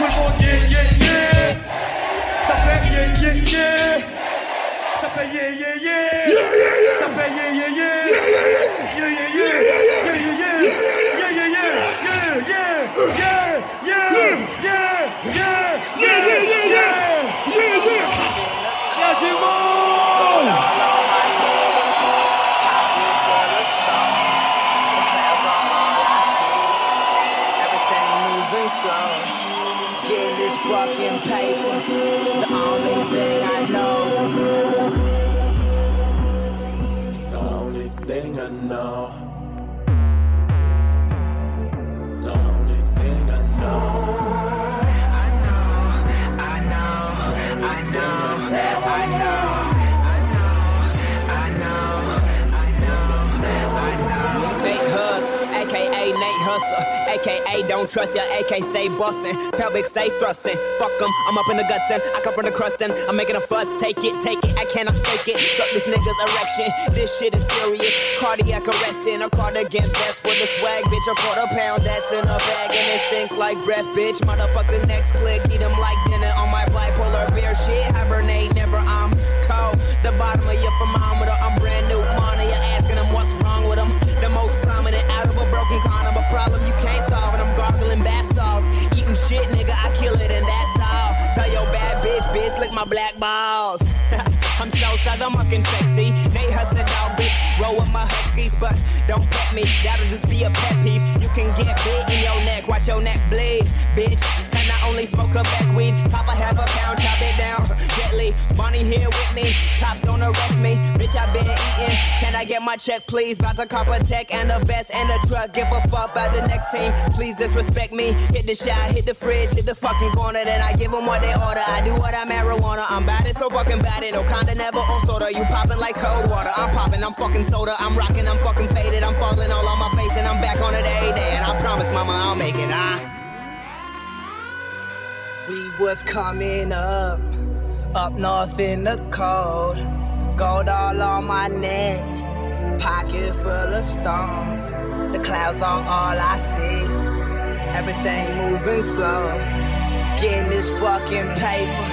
Tout le monde yeah, yeah, yeah. Ça fait yeah, yeah, yeah. Ça fait yeah, yeah, yeah. Ça fait yeah, yeah, yeah. Yeah, yeah, yeah. type. Aka don't trust ya, aka stay bustin', pelvic stay thrustin'. Fuck 'em, I'm up in the guts and I come from the crust and I'm making a fuss. Take it, take it, I cannot fake it. Suck this nigga's erection. This shit is serious. Cardiac arresting, a cardigan vest for the swag, bitch. A quarter pound that's in a bag and it stinks like breath, bitch. Motherfuck the next click, eat 'em like dinner on my bipolar beer shit. Hibernate, never I'm cold. The bottom of your thermometer, I'm brand new of a broken a problem you can't solve. And I'm gargling bath salts. Eating shit, nigga, I kill it and that's all. Tell your bad bitch, bitch, lick my black balls. <laughs> I'm so southern fucking sexy. They Hustle dog, bitch. Roll with my huskies, but don't pet me. That'll just be a pet peeve. You can get bit in your neck, watch your neck bleed, bitch. I only smoke a back weed. Pop a half a pound, chop it down. Gently, Bonnie here with me. Cops don't arrest me, bitch. I been eating. Can I get my check, please? About to cop a tech and a vest and a truck. Give a fuck about the next team. Please disrespect me. Hit the shot, hit the fridge, hit the fucking corner. Then I give them what they order. I do what I marijuana. I'm bad, so fucking bad. It no kinda never on soda. You popping like cold water. I'm popping, I'm fucking soda. I'm rocking, I'm fucking faded. I'm falling all on my face and I'm back on it every day. And I promise, mama, I'll make it. Ah. We was coming up, up north in the cold. Gold all on my neck, pocket full of stones. The clouds are all I see. Everything moving slow. Getting this fucking paper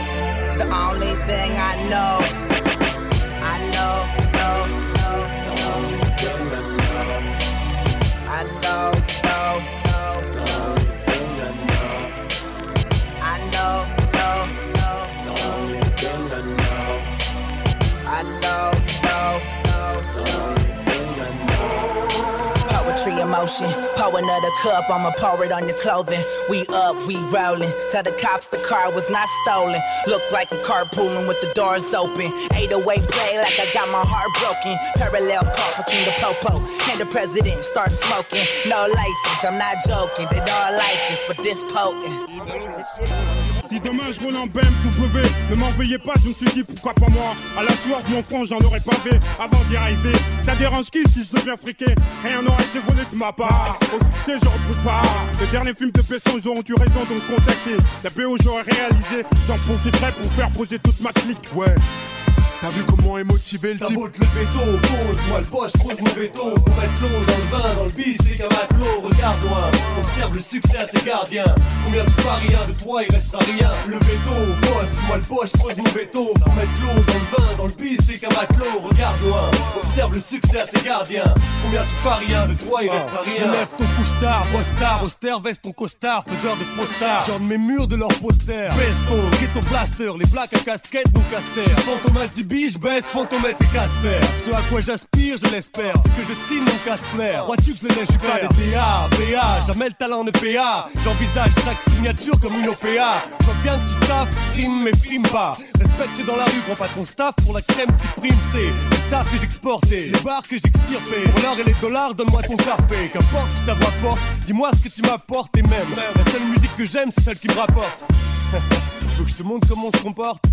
is the only thing I know. Know. Poetry emotion, pour another cup, I'ma pour it on your clothing. We up, we rolling. Tell the cops the car was not stolen. Look like I'm carpooling with the doors open. 808 play like I got my heart broken. Parallel park between the popo and the president. Start smoking, no license, I'm not joking. They don't like this, but this potent. Si demain je roule en BMW, ne m'en pas, je me suis dit pourquoi pas moi. À la soirée, mon front, j'en aurais pas fait avant d'y arriver. Ça dérange qui si je deviens friqué? Rien n'aurait été volé de ma part. Au succès, j'aurais plus pas. Le dernier film de Besson, ils auront eu raison de me contacter. La BO, j'aurais réalisé, j'en profiterai pour faire poser toute ma clique, ouais. T'as vu comment est motivé le type lever tôt, pose, moi le je pose mon veto. Faut mettre l'eau dans le vin, dans le bis, c'est qu'un matelot Regarde loin, observe le succès à ses gardiens. Combien tu paries rien de toi, il restera rien. Le veto, boss, moi le je pose mon veto. Faut mettre l'eau dans le vin, dans le bis, c'est qu'un matelot Regarde loin, observe le succès à ses gardiens. Combien tu paries rien de toi, il restera rien. Lève ton couche-tard, bosse-tard, austère, veste ton costard, faiseur de faux stars. Genre mes murs de leurs posters. Baisse ton ghetto blaster, les blagues à casquette, non caster. Je suis fantomas du biche, baisse, fantomètre et Casper. Ce à quoi j'aspire, je l'espère, c'est que je signe mon casse-plaire. Crois-tu que je le laisse PA, PA, jamais le talent de PA. J'envisage chaque signature comme une OPA. Je vois bien que tu taffes, rimes mais frimes pas. Respecte dans la rue, prends pas ton staff pour la crème supprime, c'est les stars que j'exportais, les bars que j'extirpais. Pour l'or et les dollars, donne-moi ton carpé. Qu'importe si ta voix porte, dis-moi ce que tu m'apportes et même. La seule musique que j'aime, c'est celle qui me rapporte. <laughs> tu veux que je te montre comment on se comporte?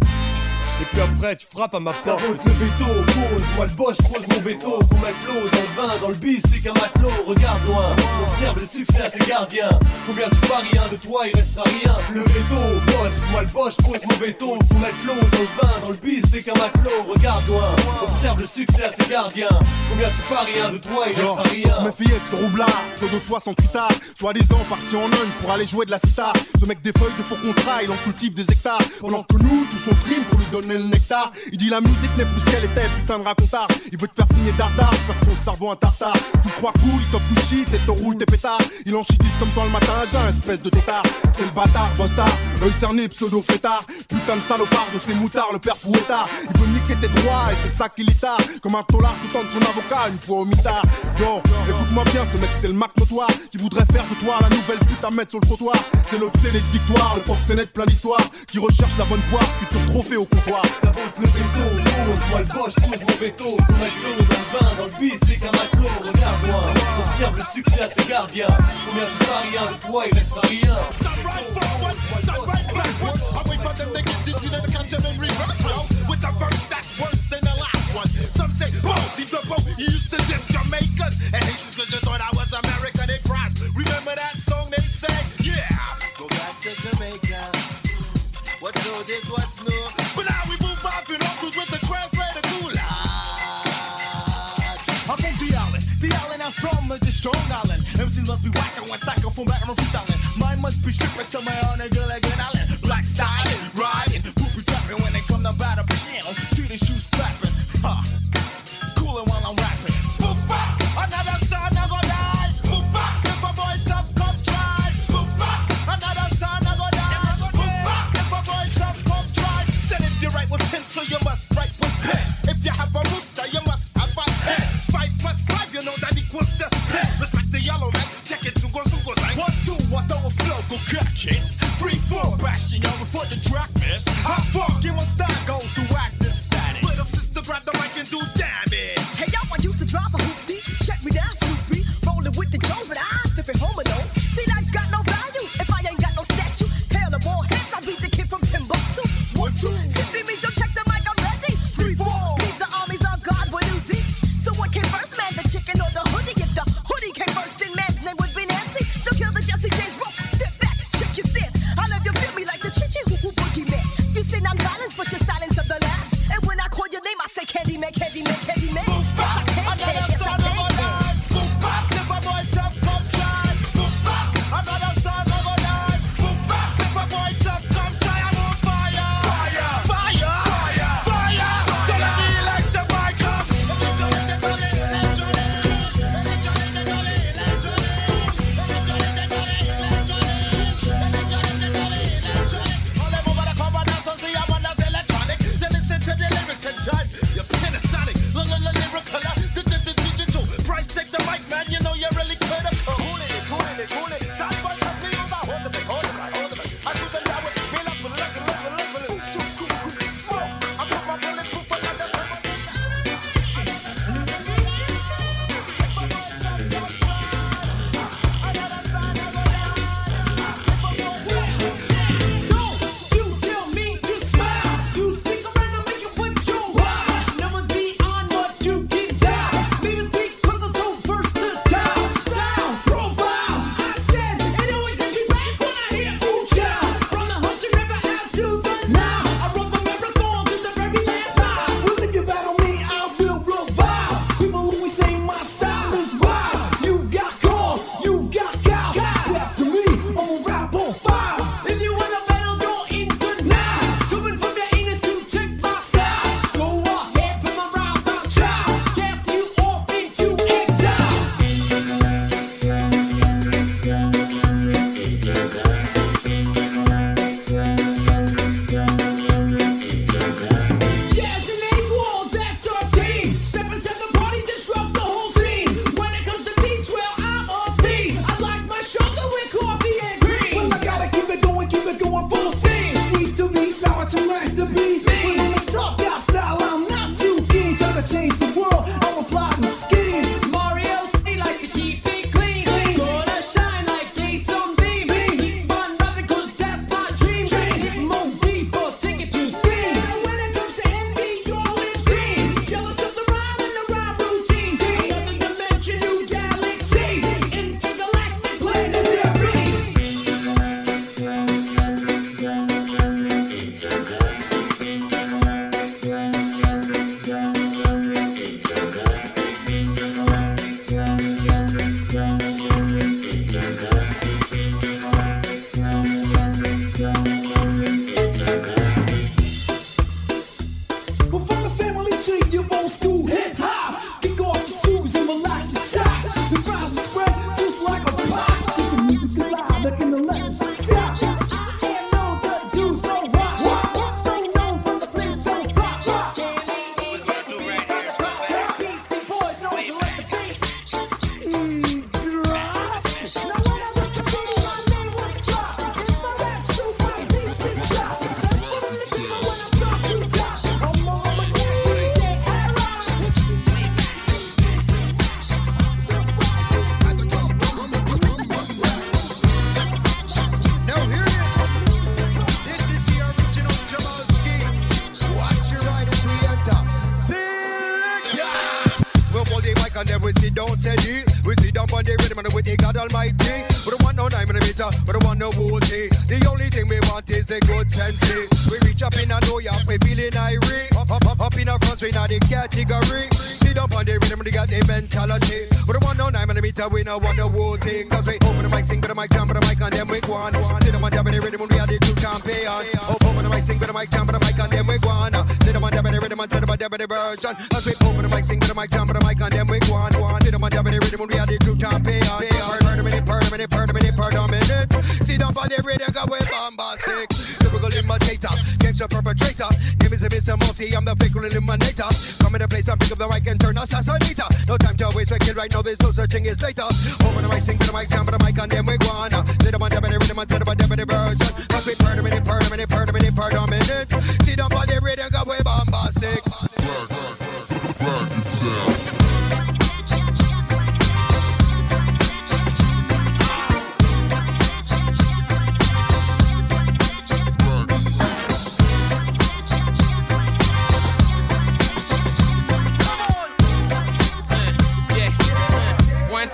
Et puis après, tu frappes à ma porte. le veto, pose, moi le boss, je pose mon veto. Faut mettre l'eau dans le vin, dans le bis, c'est qu'un matelot. Regarde loin, observe le succès à ses gardiens. Combien tu paries rien de toi, il restera rien. Le veto, boss, moi le boss, je pose mon veto. Faut mettre l'eau dans le vin, dans le bis, c'est qu'un matelot. Regarde loin, observe le succès à ses gardiens. Combien tu paries rien de toi, il Genre, restera rien. se méfier de ce roublard, pseudo 68 tard, soi-disant parti en un pour aller jouer de la sitar. Ce mec des feuilles de faux contrats, il en cultive des hectares. Pendant que nous, tous on trime pour lui donner le nectar. Il dit la musique n'est plus ce qu'elle était, putain de racontard. Il veut te faire signer dardard, faire ton cerveau un tartare. Tu crois cool, top du shit et te roule tes pétards. Il en chitisse comme toi le matin à jeun, espèce de tétard. C'est le bâtard, bostard, œil cerné, pseudo fêtard. Putain de salopard de ses moutards, le père fouettard. Il veut niquer tes droits et c'est ça qui l'itard. Comme un tolard tout de son avocat une fois au mitard. Yo, écoute-moi bien, ce mec c'est le Mac notoire qui voudrait faire de toi la nouvelle pute à mettre sur le trottoir. C'est l'obsédé de victoire, le proxénète plein d'histoire qui recherche la bonne poire, futur trophée au comptoir. Le veto, pose, moi le boss, je pose mon veto. Mettre l'eau dans le vin, dans le bis, c'est qu'un matelot. Regarde loin, observe le succès à ses gardiens. Combien tu paries rien de toi, il rien. Catch them reverse. With a verse that's worse than the last one. Some say, used to and thought I was American. They crashed. Remember that song they? Yeah. Go back to Jamaica. What's old is what's new. I'm from the island, the island I'm from is the strong island. MCs must be whacking when cycle from back and freestyling. Mine must be somewhere on a good like an island. Black styling,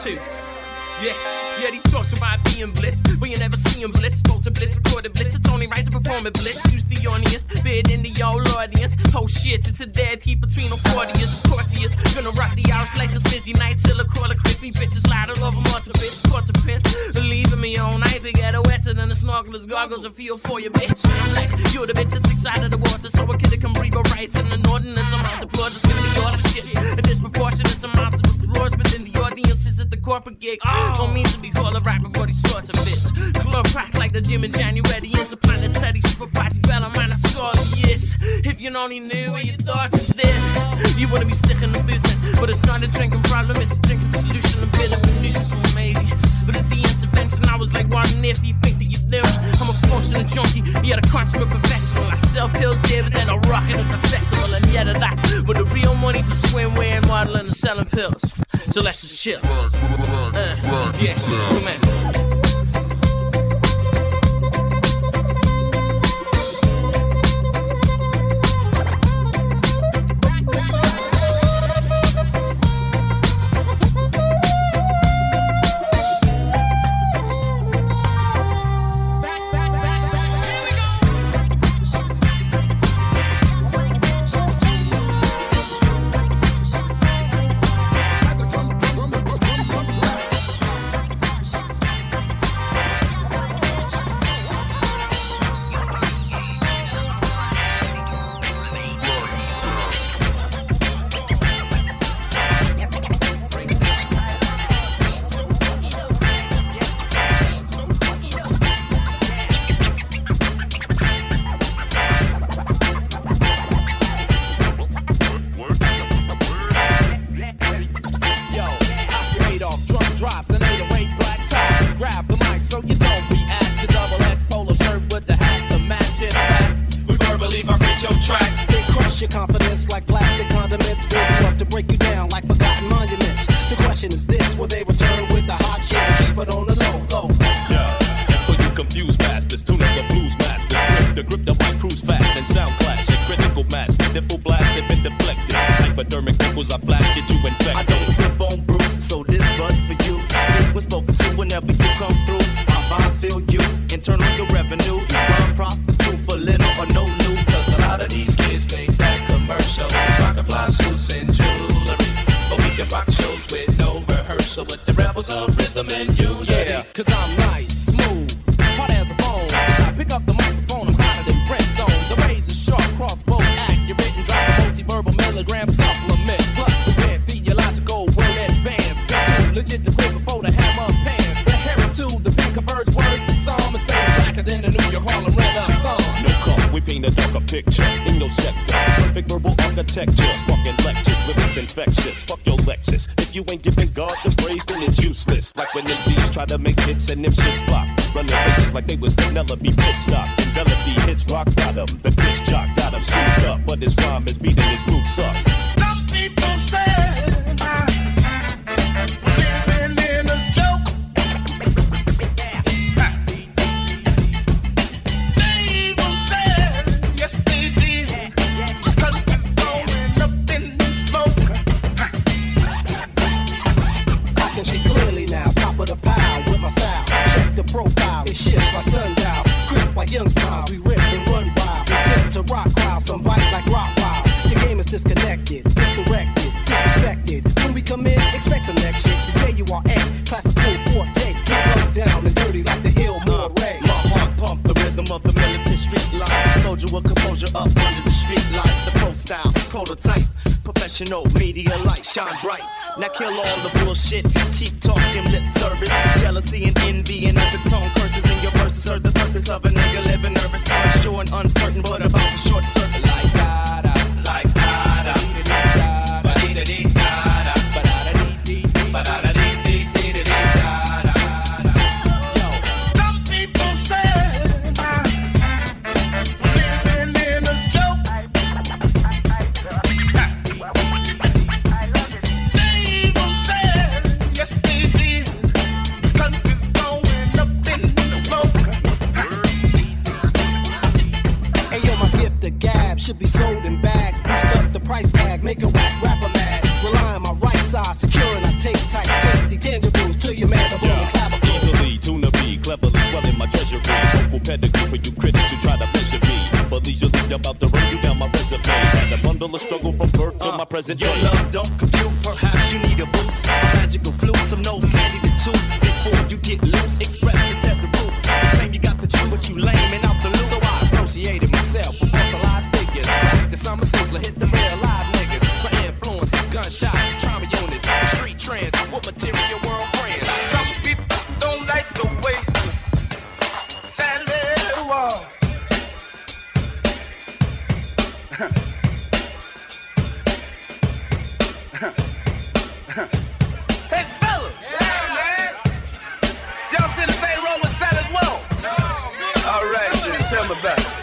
two. Yeah, yeah, he talks about being blitzed, but you never see him blitz. Spoke to blitz, recorded blitz. It's only right to perform a blitz. Use the audience, bid in the old audience. Oh shit, it's a dead heat between them 40 years. Of course he is. Gonna rock the house like a busy night till a call a crispy bitches loud all over months of. Caught to pin, believing me all night. They get wetter than the snorkelers, goggles, a feel for your bitch. And I'm like, you're the bit that's inside of the water, so a kid can breathe alright. In an ordinance amount of applause, it's gonna be all the shit. A disproportionate amount of applause within the audiences at the corporate gigs. Oh. Don't mean to be called a rapper, but these sorts of bits. Club packed like the gym in January. Interplanetary, super party, bella, man, that's all it is. If you only knew where your thoughts is there, you wouldn't be sticking the boots in. But it's not a drinking problem, it's a drinking solution. A bit of a nuisance for maybe. But at the intervention, I was like, earth do you think that you knew? A functional junkie, yet a consummate professional. I sell pills there, but then I rock it at the festival. And yet of that, but the real money's for swimwear, and modeling, and selling pills. So let's just chill. Uh, yeah, come on. infectious. Fuck your Lexus. If you ain't giving God the praise, then it's useless. Like when MCs try to make hits and them shits flop. Running faces like they was Penelope Pitstop. Penelope hits rock bottom. The shit. I'm the best.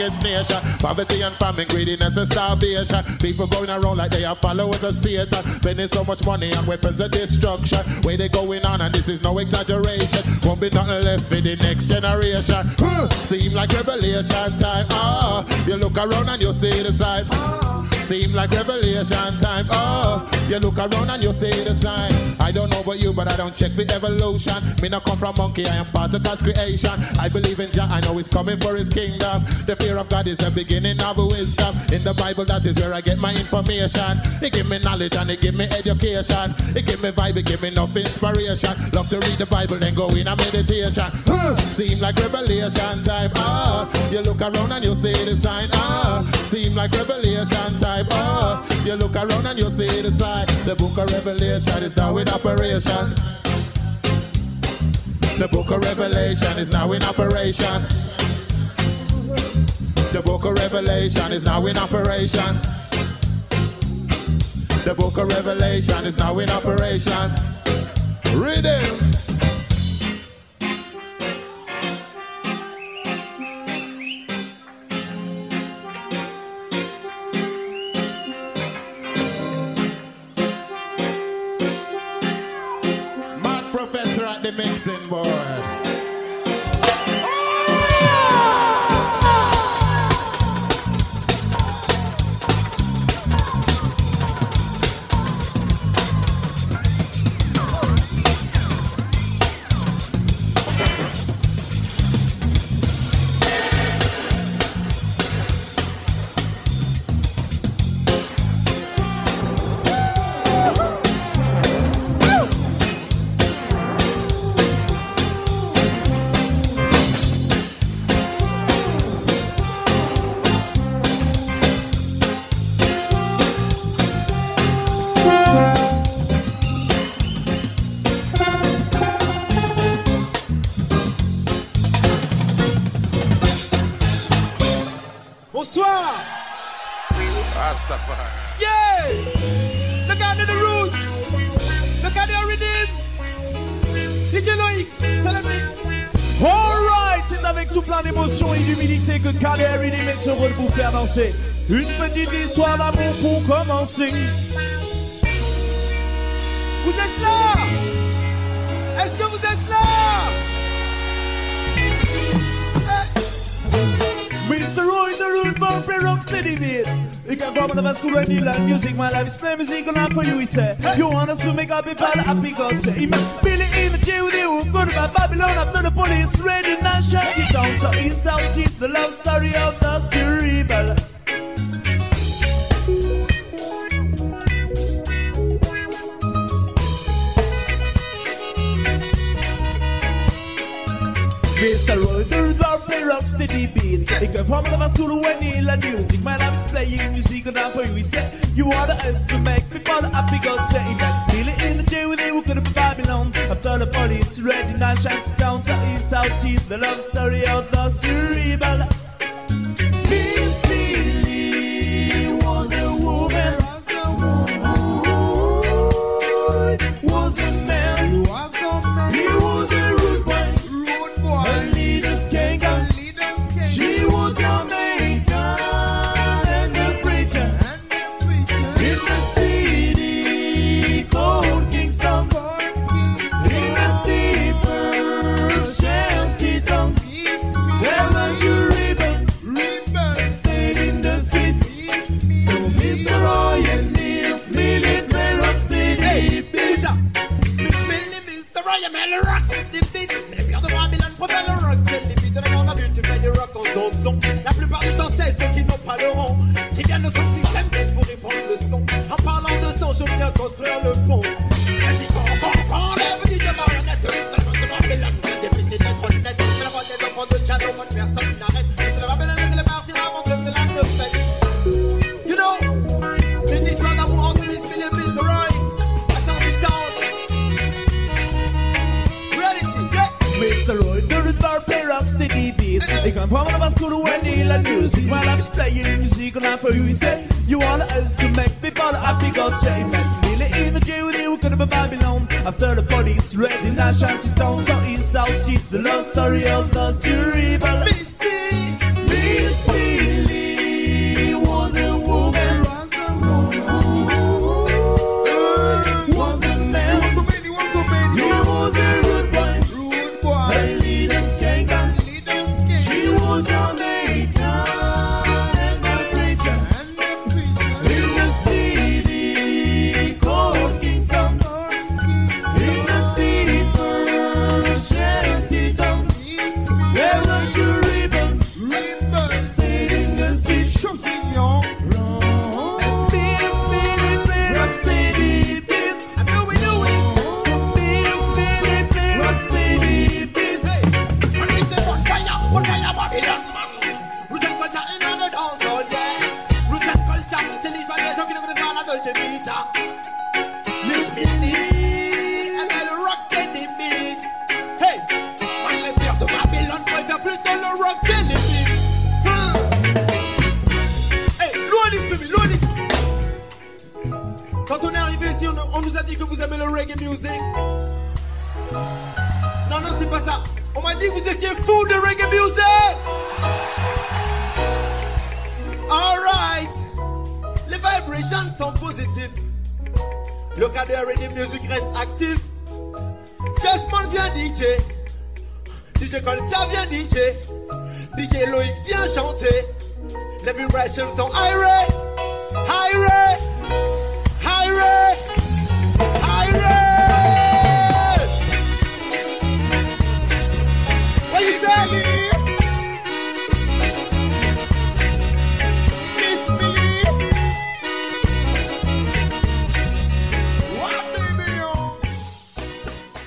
Against nation. Poverty and famine, greediness and starvation. People going around like they are followers of Satan. Spending so much money on weapons of destruction. Where they going on, and this is no exaggeration. Won't be nothing left for the next generation. Huh, Seem like revelation time. Ah, you look around and you see the sign. Seem like revelation time. Oh, you look around and you see the sign. I don't know about you, but I don't check for evolution. Me come from monkey, I am part of God's creation. I believe in Jah, I know He's coming for His kingdom. The fear of God is the beginning of wisdom. In the Bible, that is where I get my information. He give me knowledge and He give me education. He give me vibe, He give me enough inspiration. Love to read the Bible, then go in a meditation. Huh, Seem like revelation time. Ah, you look around and you see the sign. Ah, seem like revelation time. Ah, you look around and you see the sign. The book of Revelation is now in operation. The book of Revelation is now in operation. The book of Revelation is now in operation. The book of Revelation is now in operation. Rhythm. Mad Dixon boy. danser. Vous êtes là Est-ce que vous êtes là hey. Mr. Roy the road, bumpy rock steady beat. You can come out of a school and you learn music. My life is playing music and not for you, he said. Hey. You want us to make up a bad happy culture. He made Billy in the jail with you. Go to Babylon after the police ready and I shut it down. So insult it, the love story of to the beat. They come from the school when they learn music. My name is playing music and I'm for you. He said, You are the answer, make me for the happy go change. Feeling in the jail, they will go to Babylon. After the police, ready now, shut down to east, south, east. The love story of those two rebels. so you say you want us to make people happy, got change. Nearly in the jail, they were gonna be Babylon. After the police raid now a shanty down so it's out, it's the love story of the two.